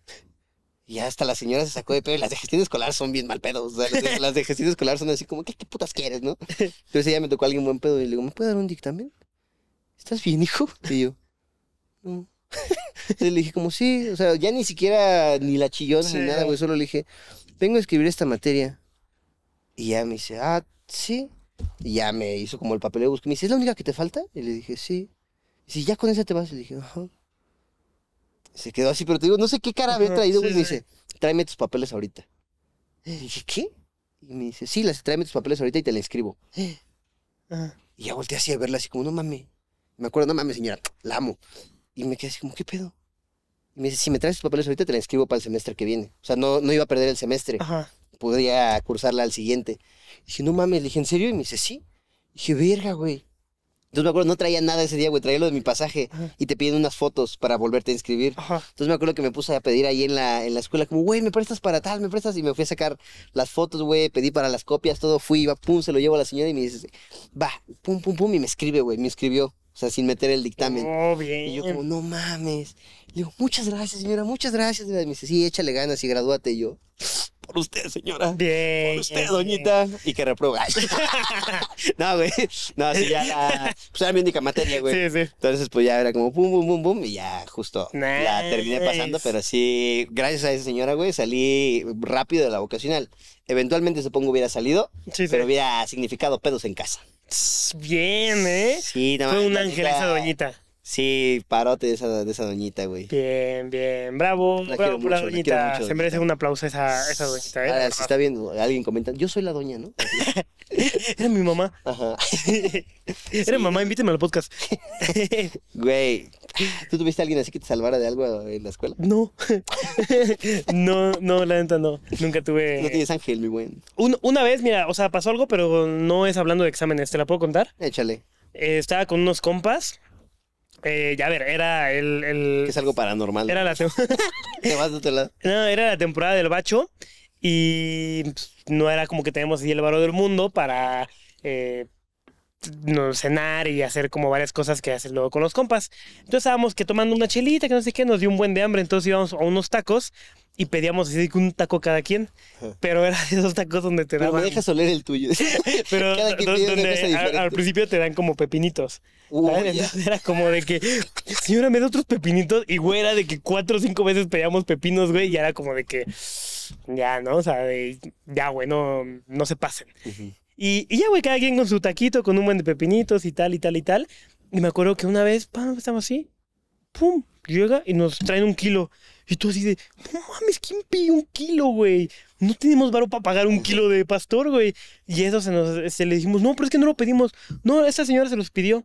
Y ya hasta la señora se sacó de pedo y las de gestión escolar son bien mal pedo. O sea, las de, las de gestión escolar son así como, ¿qué, qué putas quieres, no? Entonces ella me tocó a alguien buen pedo y le digo, ¿me puede dar un dictamen? ¿Estás bien, hijo? Y yo, no. Entonces le dije como, sí, o sea, ya ni siquiera ni la chillona Sí. ni nada, güey, solo le dije, vengo a escribir esta materia. Y ya me dice, ah, sí. Y ya me hizo como el papeleo, busqué. Me dice, ¿es la única que te falta? Y le dije, sí. Y si ya con esa te vas, y le dije, ajá. Se quedó así, pero te digo, no sé qué cara había traído, sí, güey. Me dice, tráeme tus papeles ahorita. Y dije, ¿qué? Y me dice, sí, las, tráeme tus papeles ahorita y te la inscribo. Ajá. Y ya volteé así a verla, así como, no mames. Me acuerdo, no mames, señora, la amo. Y me quedé así como, ¿qué pedo? Y me dice, si me traes tus papeles ahorita, te la inscribo para el semestre que viene. O sea, no, no iba a perder el semestre Ajá. podría cursarla al siguiente. Dije, no mames, le dije, ¿en serio? Y me dice, sí. Dije, verga, güey. Entonces me acuerdo, no traía nada ese día, güey, traía lo de mi pasaje Ajá. y te piden unas fotos para volverte a inscribir. Ajá. Entonces me acuerdo que me puse a pedir ahí en la, en la escuela, como, güey, ¿me prestas para tal? ¿Me prestas? Y me fui a sacar las fotos, güey, pedí para las copias, todo, fui, va, pum, se lo llevo a la señora y me dice, va, pum, pum, pum, y me escribe, güey, me escribió, o sea, sin meter el dictamen. Oh, bien. Y yo como, no mames. Le digo, muchas gracias, señora, muchas gracias. Y me dice, sí, échale ganas y gradúate. Y yo, por usted, señora. Bien. Por usted, doñita. Y que reprueba. no, güey. No, sí, ya la... Pues era mi única materia, güey. Sí, sí. Entonces, pues ya era como pum, pum, pum, pum. Y ya justo la terminé pasando. Pero sí, gracias a esa señora, güey, salí rápido de la vocacional. Eventualmente, supongo, hubiera salido. Sí, sí. Pero hubiera significado pedos en casa. Bien, ¿eh? Sí, no Fue un ángel esa doñita. Sí, parote de esa, de esa doñita, güey. Bien, bien. Bravo, La bravo por la doñita. mucho, Se merece doñita. un aplauso esa, esa doñita, ¿eh? Ahora, si está viendo, alguien comenta, yo soy la doña, ¿no? Era mi mamá. Ajá. Era mamá, invíteme al podcast. Güey, ¿tú tuviste a alguien así que te salvara de algo en la escuela? No. no, no, la neta no. Nunca tuve. No tienes ángel, mi buen. Un- una vez, mira, o sea, pasó algo, pero no es hablando de exámenes. ¿Te la puedo contar? Échale. Eh, estaba con unos compas. Eh, ya a ver, era el. el- es algo paranormal. era, la tem- Te vas de otro lado. no, era la temporada del bacho. Y pues, no era como que tenemos así el varo del mundo para. eh, no, cenar y hacer como varias cosas que haces luego con los compas. Entonces estábamos que tomando una chelita, que no sé qué, nos dio un buen de hambre, entonces íbamos a unos tacos y pedíamos así un taco cada quien, pero era de esos tacos donde te Pero me daban... dejas oler el tuyo. Pero Cada quien donde a- al, principio te dan como pepinitos. Uh, ya. Entonces era como de que, señora, me da otros pepinitos. Y güey, era de que cuatro o cinco veces pedíamos pepinos, güey. Y era como de que, ya, ¿no? O sea, de, ya, güey, no, no se pasen. Ujú. Y, y ya, güey, cada quien con su taquito, con un buen de pepinitos y tal, y tal, y tal. Y me acuerdo que una vez, pam, estamos así, pum, llega y nos traen un kilo. Y tú así de, no mames, ¿quién pidió un kilo, güey? No tenemos varo para pagar un kilo de pastor, güey. Y eso se nos, se le dijimos, no, pero es que no lo pedimos. No, esta señora se los pidió.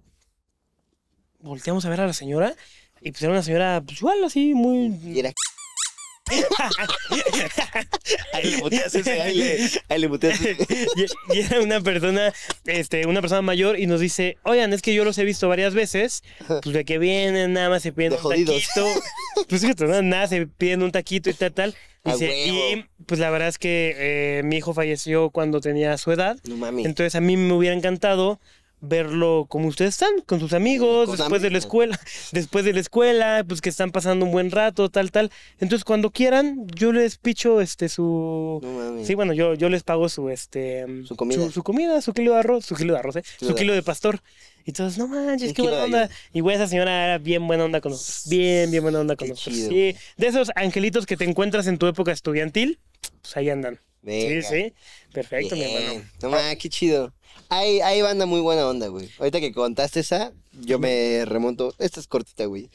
Volteamos a ver a la señora y pues era una señora, pues igual así, muy... Y era. Ahí le muteas ese, ahí le, ahí le muteas ese. y, y era una persona, este, una persona mayor y nos dice, oigan, es que yo los he visto varias veces, pues de que vienen, nada más se piden De un jodidos. taquito, pues fíjate, no, nada, se piden un taquito y tal, tal. A Dice, huevo. y pues la verdad es que eh, mi hijo falleció cuando tenía su edad, No mames. entonces a mí me hubiera encantado verlo como ustedes están, con sus amigos, Con después de la escuela, después de la escuela, pues que están pasando un buen rato, tal, tal. Entonces cuando quieran, yo les picho este su... No. Sí, bueno, yo, yo les pago su este Su comida. Su, su comida, su kilo de arroz, su kilo de arroz, ¿eh? Kilo su de kilo de pastor. Y todos, no manches, qué buena onda. Y güey, esa señora era bien buena onda con nosotros. Bien, bien buena onda con Qué nosotros. chido. Sí, de esos angelitos que te encuentras en tu época estudiantil, pues ahí andan. Venga. Sí, sí. Perfecto, mi hermano. No qué chido. Hay, hay banda muy buena onda, güey. Ahorita que contaste esa, yo me remonto. Esta es cortita, güey.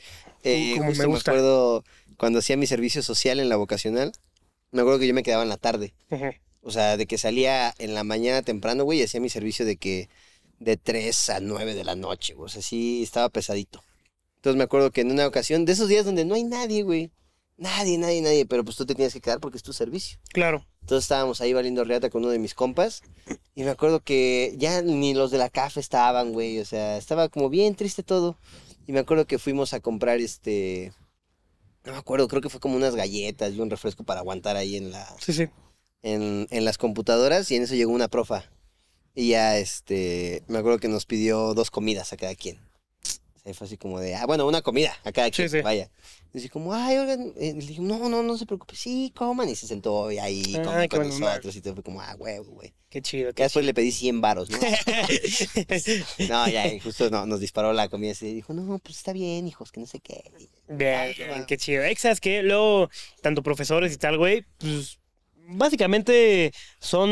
Eh, Como me justo me, gusta. acuerdo cuando hacía mi servicio social en la vocacional. Me acuerdo que yo me quedaba en la tarde. O sea, de que salía en la mañana temprano, güey, y hacía mi servicio de que de 3 a 9 de la noche, güey. O sea, sí estaba pesadito. Entonces me acuerdo que en una ocasión, de esos días donde no hay nadie, güey. Nadie, nadie, nadie. Pero pues tú te tienes que quedar porque es tu servicio. Claro. Entonces estábamos ahí valiendo reata con uno de mis compas. Y me acuerdo que ya ni los de la CAF estaban, güey. O sea, estaba como bien triste todo. Y me acuerdo que fuimos a comprar este. No me acuerdo, creo que fue como unas galletas y un refresco para aguantar ahí en la. Sí, sí. En, en las computadoras. Y en eso llegó una profa. Y ya este. Me acuerdo que nos pidió dos comidas a cada quien. Sea, fue así como de, ah, bueno, una comida a cada Sí, quien, sí. vaya. Y así como, ay, oigan, le dije, no, no, no se preocupe, sí, coman. Y se sentó y ahí Ah, comió con nosotros. Y todo fue como, ah, huevo, güey. Qué chido. Ya Qué después le pedí 100 varos, ¿no? No, ya, y justo no, nos disparó la comida y dijo, no, pues está bien, hijos, que no sé qué. Bien, Ay, qué chido. Exas que luego, tanto profesores y tal, güey, pues básicamente son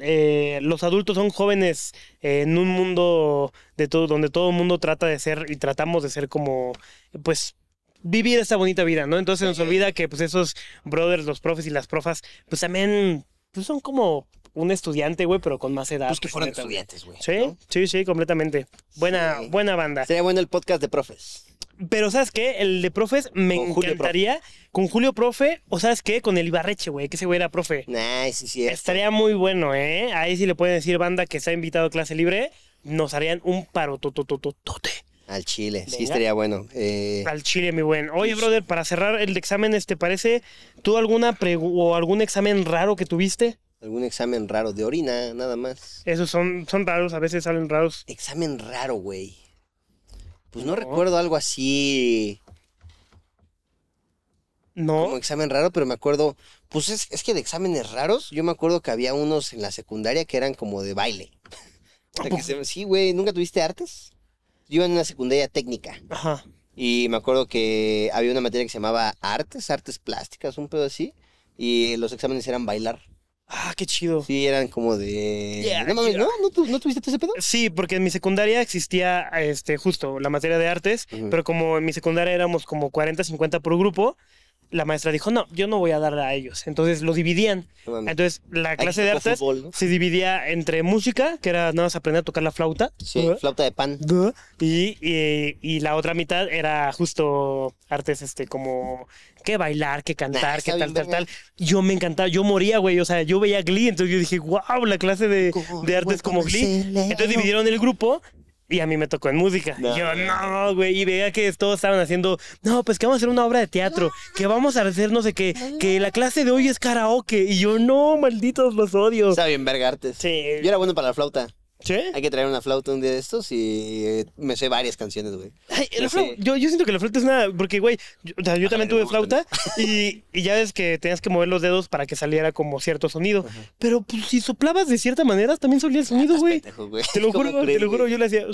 eh, los adultos son jóvenes eh, en un mundo de todo donde todo el mundo trata de ser y tratamos de ser como pues vivir esta bonita vida, ¿no? Entonces nos olvida que pues esos brothers, los profes y las profas, pues también pues son como un estudiante, güey, pero con más edad. Pues que fueron neta, güey. estudiantes, güey. Sí, ¿no? sí, sí, completamente. Buena, Sí. buena banda. Sería bueno el podcast de profes. Pero ¿sabes qué? El de profes me Con Julio encantaría con Julio Profe, o ¿sabes qué? Con el Ibarreche, güey, que ese güey era profe. Nah, sí, sí. Estaría muy bueno, ¿eh? Ahí sí le pueden decir banda que está invitado a clase libre, nos harían un paro totototote Al chile, sí estaría bueno. Eh, al chile, mi buen. Oye, Pues- brother, para cerrar el examen, ¿te parece tú alguna o algún examen raro que tuviste? Algún examen raro de orina, nada más. Esos son, son raros, a veces salen raros. Examen raro, güey. Pues no, No. recuerdo algo así ¿No? como examen raro, pero me acuerdo, pues es, es que de exámenes raros, yo me acuerdo que había unos en la secundaria que eran como de baile. O sea, que se- sí, güey, ¿nunca tuviste artes? Yo iba en una secundaria técnica Ajá. y me acuerdo que había una materia que se llamaba artes, artes plásticas, un pedo así, y los exámenes eran bailar. Ah, qué chido. Sí, eran como de... Yeah, no mames. ¿no? ¿No, tu- ¿No tuviste todo ese pedo? Sí, porque en mi secundaria existía este justo la materia de artes, pero como en mi secundaria éramos como 40, 50 por grupo, la maestra dijo, no, yo no voy a dar a ellos. Entonces lo dividían. Entonces la clase se de artes fútbol, ¿no? se dividía entre música, que era nada más aprender a tocar la flauta. Sí, flauta de pan. Y, y, y la otra mitad era justo artes, este, como que bailar, que cantar, que tal, tal, tal. Yo me encantaba, yo moría, güey. O sea, yo veía Glee, entonces yo dije, wow, la clase de, de artes como Glee. Entonces dividieron el grupo. Y a mí me tocó en música. No. Y yo, no, güey. Y veía que todos estaban haciendo, no, pues que vamos a hacer una obra de teatro, que vamos a hacer no sé qué, que la clase de hoy es karaoke. Y yo, no, malditos los odio. Está bien verga artes. Sí. Yo era bueno para la flauta. ¿Sí? Hay que traer una flauta un día de estos y eh, me sé varias canciones, güey. Ay, la sé. yo, yo siento que la flauta es una. Porque, güey, yo, o sea, yo A también tuve flauta y, y ya ves que tenías que mover los dedos para que saliera como cierto sonido. Pero pues, si soplabas de cierta manera, también salía el sonido, güey. Pendejo, güey. Te lo ¿Cómo juro, crees, te lo juro, güey? yo le hacía.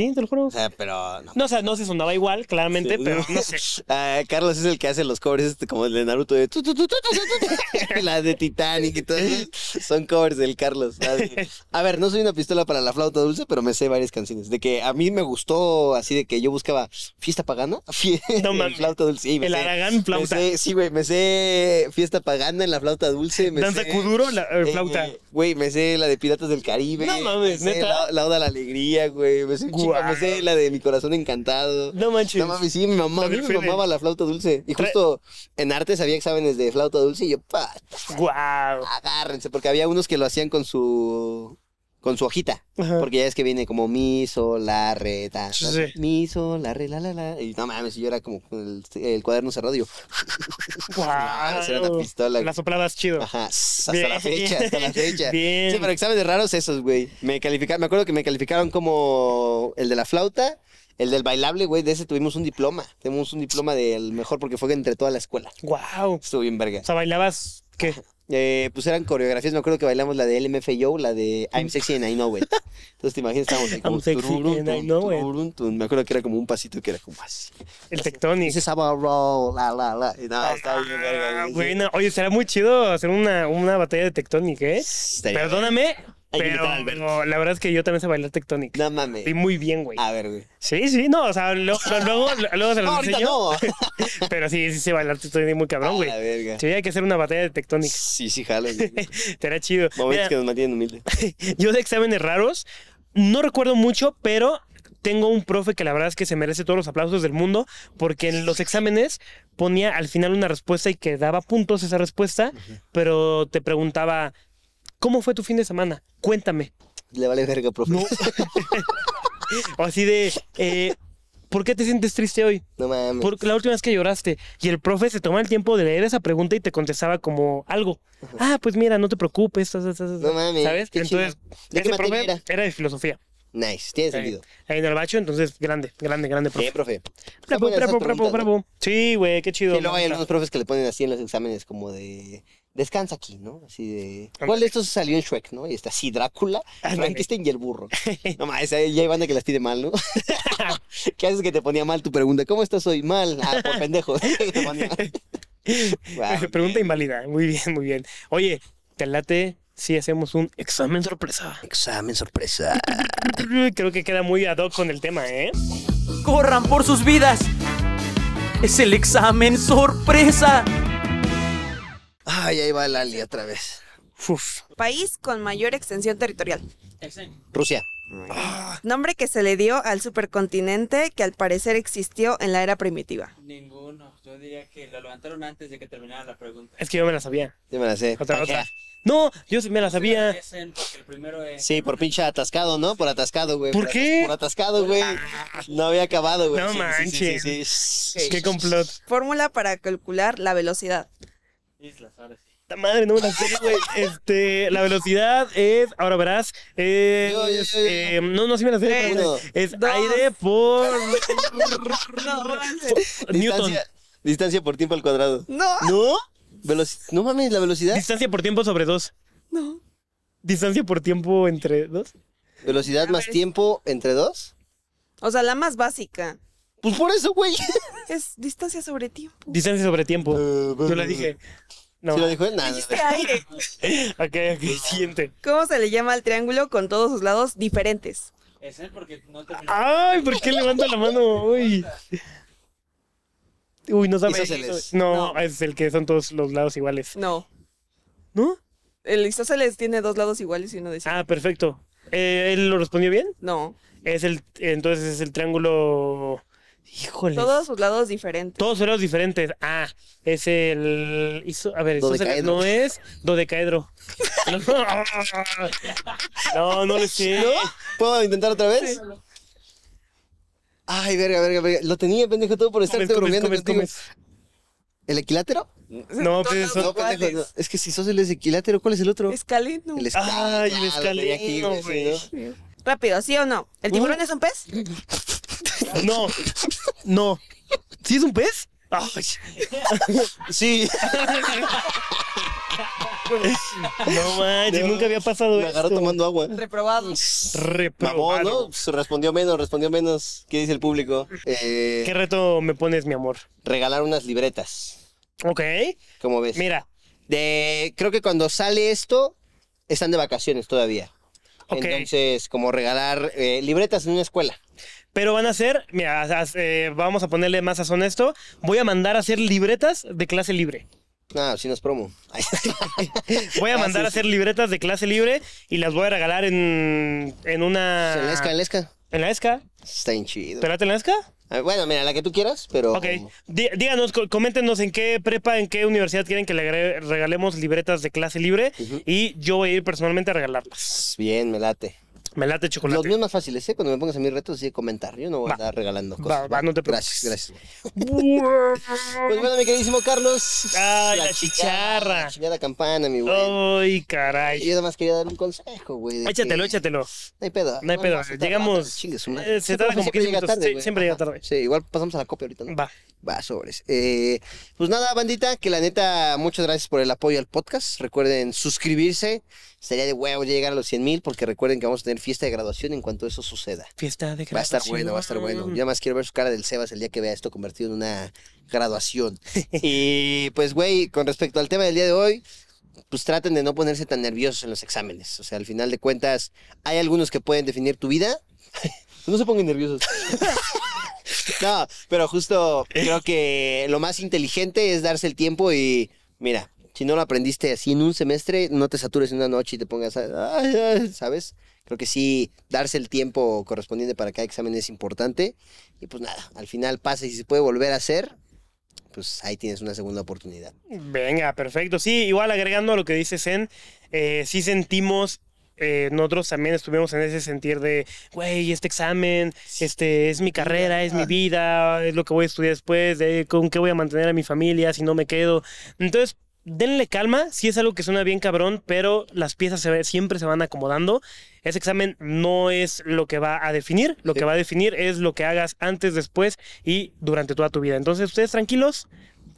Sí, te lo juro. O sea, pero no. No, o sea, no se sonaba igual, claramente, Sí. pero no sé. Ah, Carlos es el que hace los covers este, como el de Naruto de la de Titanic y todo eso. Son covers del Carlos. ¿sabes? A ver, no soy una pistola para la flauta dulce, pero me sé varias canciones. De que a mí me gustó así de que yo buscaba fiesta pagana, fie- No en mames. flauta dulce. Sí, El sé- Aragán flauta. sé- sí, güey, me sé fiesta pagana en la flauta dulce. Me Danza sé, Kuduro, la eh, eh, flauta. Güey, me sé la de Piratas del Caribe. No mames, me sé ¿neta? La, la Oda a la Alegría, güey. Me sé, un me sé la de Mi Corazón Encantado. No manches. No mames, sí, mi mamá, a mí me mamaba la flauta dulce. Y justo en artes había exámenes de flauta dulce y yo, pa, Guau. agárrense, porque había unos que lo hacían con su con su hojita. Ajá. Porque ya es que viene como mi, sol, la, re, ta, Sí. mi, sol, la, re, la, la, la. Y no mames, yo era como el, el cuaderno cerrado y yo, Guau. Era una pistola. La soplabas chido. ajá, hasta Bien. la fecha, hasta la fecha. Bien. Sí, pero exámenes raros esos, güey. Me calificaron, me acuerdo que me calificaron como el de la flauta, el del bailable, güey, de ese tuvimos un diploma. Tuvimos un diploma del mejor porque fue entre toda la escuela. Guau. Estuvo bien verga. O sea, bailabas. ¿Qué? Eh, pues eran coreografías, me acuerdo que bailamos la de LMFAO, la de I'm Sexy and I Know It. Entonces te imaginas, estábamos ahí como... I'm sexy and I know it. Me acuerdo que era como un pasito que era como así. El Tectonic. Dice Saba Roll, la, la, la. Y no, está bien verga. Ah, bueno, oye, será muy chido hacer una, una batalla de Tectonic, ¿eh? Perdóname, Hay que pero invitar a Alberto. la verdad es que yo también sé bailar Tectonic. No mames. Y muy bien, güey. A ver, güey. Sí, sí, no, o sea, lo- luego, luego se los ahorita enseño. no. Pero sí, sí sé bailar Tectonic muy cabrón, güey. Sí, hay que hacer una batalla de Tectonic. Sí, sí, jalo. Será chido. Momentos Mira, que nos mantienen humildes. yo de exámenes raros, no recuerdo mucho, pero tengo un profe que la verdad es que se merece todos los aplausos del mundo, porque en los exámenes ponía al final una respuesta y que daba puntos esa respuesta, pero te preguntaba, ¿cómo fue tu fin de semana? Cuéntame. Le vale verga, profe. No. o así de, eh, ¿por qué te sientes triste hoy? No mames. La última vez que lloraste. Y el profe se toma el tiempo de leer esa pregunta y te contestaba como algo. Ah, pues mira, no te preocupes. No mames, ¿Sabes? Entonces, chido. ¿De qué ese profe era? de filosofía. Nice, tiene sentido. ahí en el bacho, entonces grande, grande, grande profe. Bien, profe. Bravo, bravo, bravo. Sí, güey, qué chido. Sí, luego hay algunos profes que le ponen así en los exámenes como de descansa aquí, ¿no? Así de. ¿cuál de estos salió en Shrek, no? Y está así Drácula. Frankenstein y el burro. No mames, ahí ya hay banda que las pide mal, ¿no? ¿Qué haces que te ponía mal tu pregunta? ¿Cómo estás hoy? Mal. Ah, por pendejo. Te ponía mal. Guau. Pregunta inválida. Muy bien, muy bien. Oye, te late si hacemos un examen sorpresa. Examen sorpresa. Creo que queda muy ad hoc con el tema, ¿eh? ¡Corran por sus vidas! ¡Es el examen sorpresa! Ay, ahí va Lali otra vez. Uf. País con mayor extensión territorial. Rusia. Nombre que se le dio al supercontinente que al parecer existió en la era primitiva. Ninguno. Yo diría que lo levantaron antes de que terminara la pregunta. Es que yo me la sabía. Ya me la sé. Otra, otra. No, yo sí me la sabía. El. Sí, por pinche atascado, ¿no? Por atascado, güey. ¿Por qué? Por atascado, güey. No había acabado, güey. No Sí, sí, manches. Sí, sí, sí. Qué complot. Fórmula para calcular la velocidad. Islas, ahora sí. La madre, no me la sé, güey. Este, la velocidad es, ahora verás, es, Yo, yo, yo, yo. eh, no, no, sí me la sé. Tres, Uno. Es dos. aire por No, Newton. Distancia, distancia por tiempo al cuadrado. no, ¿No? Veloci- no mames, la velocidad. Distancia por tiempo sobre dos. no. Distancia por tiempo entre dos. Velocidad más ver. tiempo entre dos. O sea, la más básica Pues por eso, güey. es distancia sobre tiempo. Distancia sobre tiempo. Yo la dije. No. ¿Sí lo dijo él? Nada. Aire. Ok, ok, siguiente. ¿Cómo se le llama al triángulo con todos sus lados diferentes? Es él porque no terminó. Ay, ¿por qué levanta la mano? Uy. Uy, no sabes. Isósceles. No, No. es el que son todos los lados iguales. No. ¿No? El isósceles tiene dos lados iguales y uno de Ah, perfecto. Eh, ¿Él lo respondió bien? No. Es el, entonces es el triángulo. Híjole. Todos sus lados diferentes. Todos son los diferentes. Ah, es el. iso- a ver, no es dodecaedro. No, no le sé. ¿No? ¿Puedo intentar otra vez? Ay, verga, verga, verga. Lo tenía, pendejo, todo por estarte bromeando comes, contigo. comes. ¿El equilátero? No, pues eso- No, pendejo, no. Es que si sos el equilátero, ¿cuál es el otro? Escaleno. El escaleno. Ay, el Ah, lo tenía aquí, escaleno, güey, sí, güey. ¿no? Rápido, ¿sí o no? ¿El tiburón es un pez? No, no. ¿Sí es un pez? Ay, Sí. no manches, nunca había pasado Me agarró esto. tomando agua. Reprobado. Mamón, Reprobado. ¿no? Pues respondió menos, respondió menos. ¿Qué dice el público? Eh, ¿Qué reto me pones, mi amor? regalar unas libretas. Ok, ¿Cómo ves? mira. De, creo que cuando sale esto, están de vacaciones todavía. Ok. Entonces, como regalar eh, libretas en una escuela. Pero van a ser, mira, eh, vamos a ponerle más sazón a esto. Voy a mandar a hacer libretas de clase libre. No, si no es promo. Voy a Ah, mandar sí, a hacer libretas de clase libre y las voy a regalar en, en una... En la esca, en la esca. ¿En la esca? Está bien chido. ¿Te late en la esca? Ah, Bueno, mira, la que tú quieras, pero. Ok. Dí- díganos, co- coméntenos en qué prepa, en qué universidad quieren que le regalemos libretas de clase libre y yo voy a ir personalmente a regalarlas. Bien, me late. Me late Los chocolate. míos más fáciles, ¿eh? Cuando me pongas a mis retos, sí, comentar. Yo no voy Va. a andar regalando Va, cosas. va, no te preocupes. Gracias, gracias. Pues bueno, mi queridísimo Carlos. Ay, la chicharra. La chingada campana, mi güey. Ay, caray. Yo nada más quería dar un consejo, güey. Échatelo, que- échatelo. No hay pedo. No hay pedo. Llegamos- tarda, chingue su madre. eh, se tarda como siempre 15 llega minutos. Sí, siempre llega tarde. Sí, igual pasamos a la copia ahorita, ¿no? Va. Va, sobres. Eh, pues nada, bandita, que la neta, muchas gracias por el apoyo al podcast. Recuerden suscribirse. Sería de huevo llegar a los 100 mil, porque recuerden que vamos a tener fiesta de graduación en cuanto eso suceda. Fiesta de Va a estar bueno, va a estar bueno. Yo más quiero ver su cara del Sebas el día que vea esto convertido en una graduación. y pues, güey, con respecto al tema del día de hoy, pues traten de no ponerse tan nerviosos en los exámenes. O sea, al final de cuentas, hay algunos que pueden definir tu vida. no se pongan nerviosos. no, pero justo creo que lo más inteligente es darse el tiempo y, mira, si no lo aprendiste así en un semestre, no te satures en una noche y te pongas, a- ¿sabes? Creo que sí, darse el tiempo correspondiente para cada examen es importante. Y pues nada, al final pasa y si se puede volver a hacer, pues ahí tienes una segunda oportunidad. Venga, perfecto. Sí, igual agregando a lo que dice Zen, eh, sí sentimos, eh, nosotros también estuvimos en ese sentir de, güey, este examen, este es mi carrera, es mi vida, es lo que voy a estudiar después, de con qué voy a mantener a mi familia si no me quedo. Entonces, denle calma, sí es algo que suena bien cabrón, pero las piezas se ve- siempre se van acomodando. Ese examen no es lo que va a definir, lo Sí. que va a definir es lo que hagas antes, después y durante toda tu vida. Entonces, ustedes tranquilos,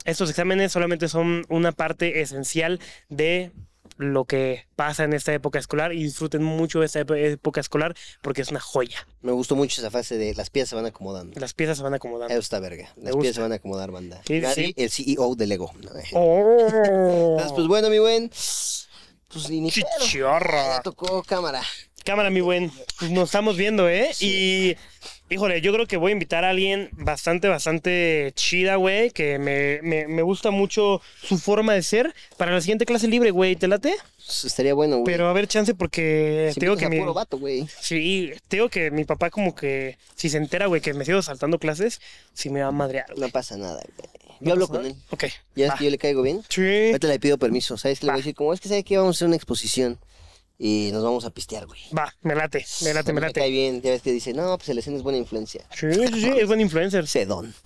estos exámenes solamente son una parte esencial de lo que pasa en esta época escolar y disfruten mucho esta época escolar porque es una joya. Me gustó mucho esa fase de las piezas se van acomodando. Las piezas se van acomodando. Eso está verga. Las piezas se van a acomodar, banda. Sí, sí. el CEO de Lego. ¡Oh! Entonces, pues bueno, mi buen. Pues ni pedo. Chichorra. Ya tocó cámara. Cámara, mi buen. Pues Nos estamos viendo, ¿eh? Y, híjole, yo creo que voy a invitar a alguien bastante, bastante chida, güey, que me, me, me gusta mucho su forma de ser para la siguiente clase libre, güey. ¿Te late? Pues, estaría bueno, güey. Pero a ver, chance, porque Si te digo que mi... puro vato, güey. Sí, te digo que mi papá como que, si se entera, güey, que me sigo saltando clases, sí me va a madrear, güey. No pasa nada, güey. Yo hablo con él. Ok. Ya es va. que yo le caigo bien. Sí. Ahorita le pido permiso. ¿Sabes le voy a Va. decir? Como es que sabe que vamos a hacer una exposición y nos vamos a pistear, güey. Va, me late, me late, me mí cae late. bien. Ya ves que dice, no, pues el escena es buena influencia. Sí, sí, sí, es buen influencer. Sedón.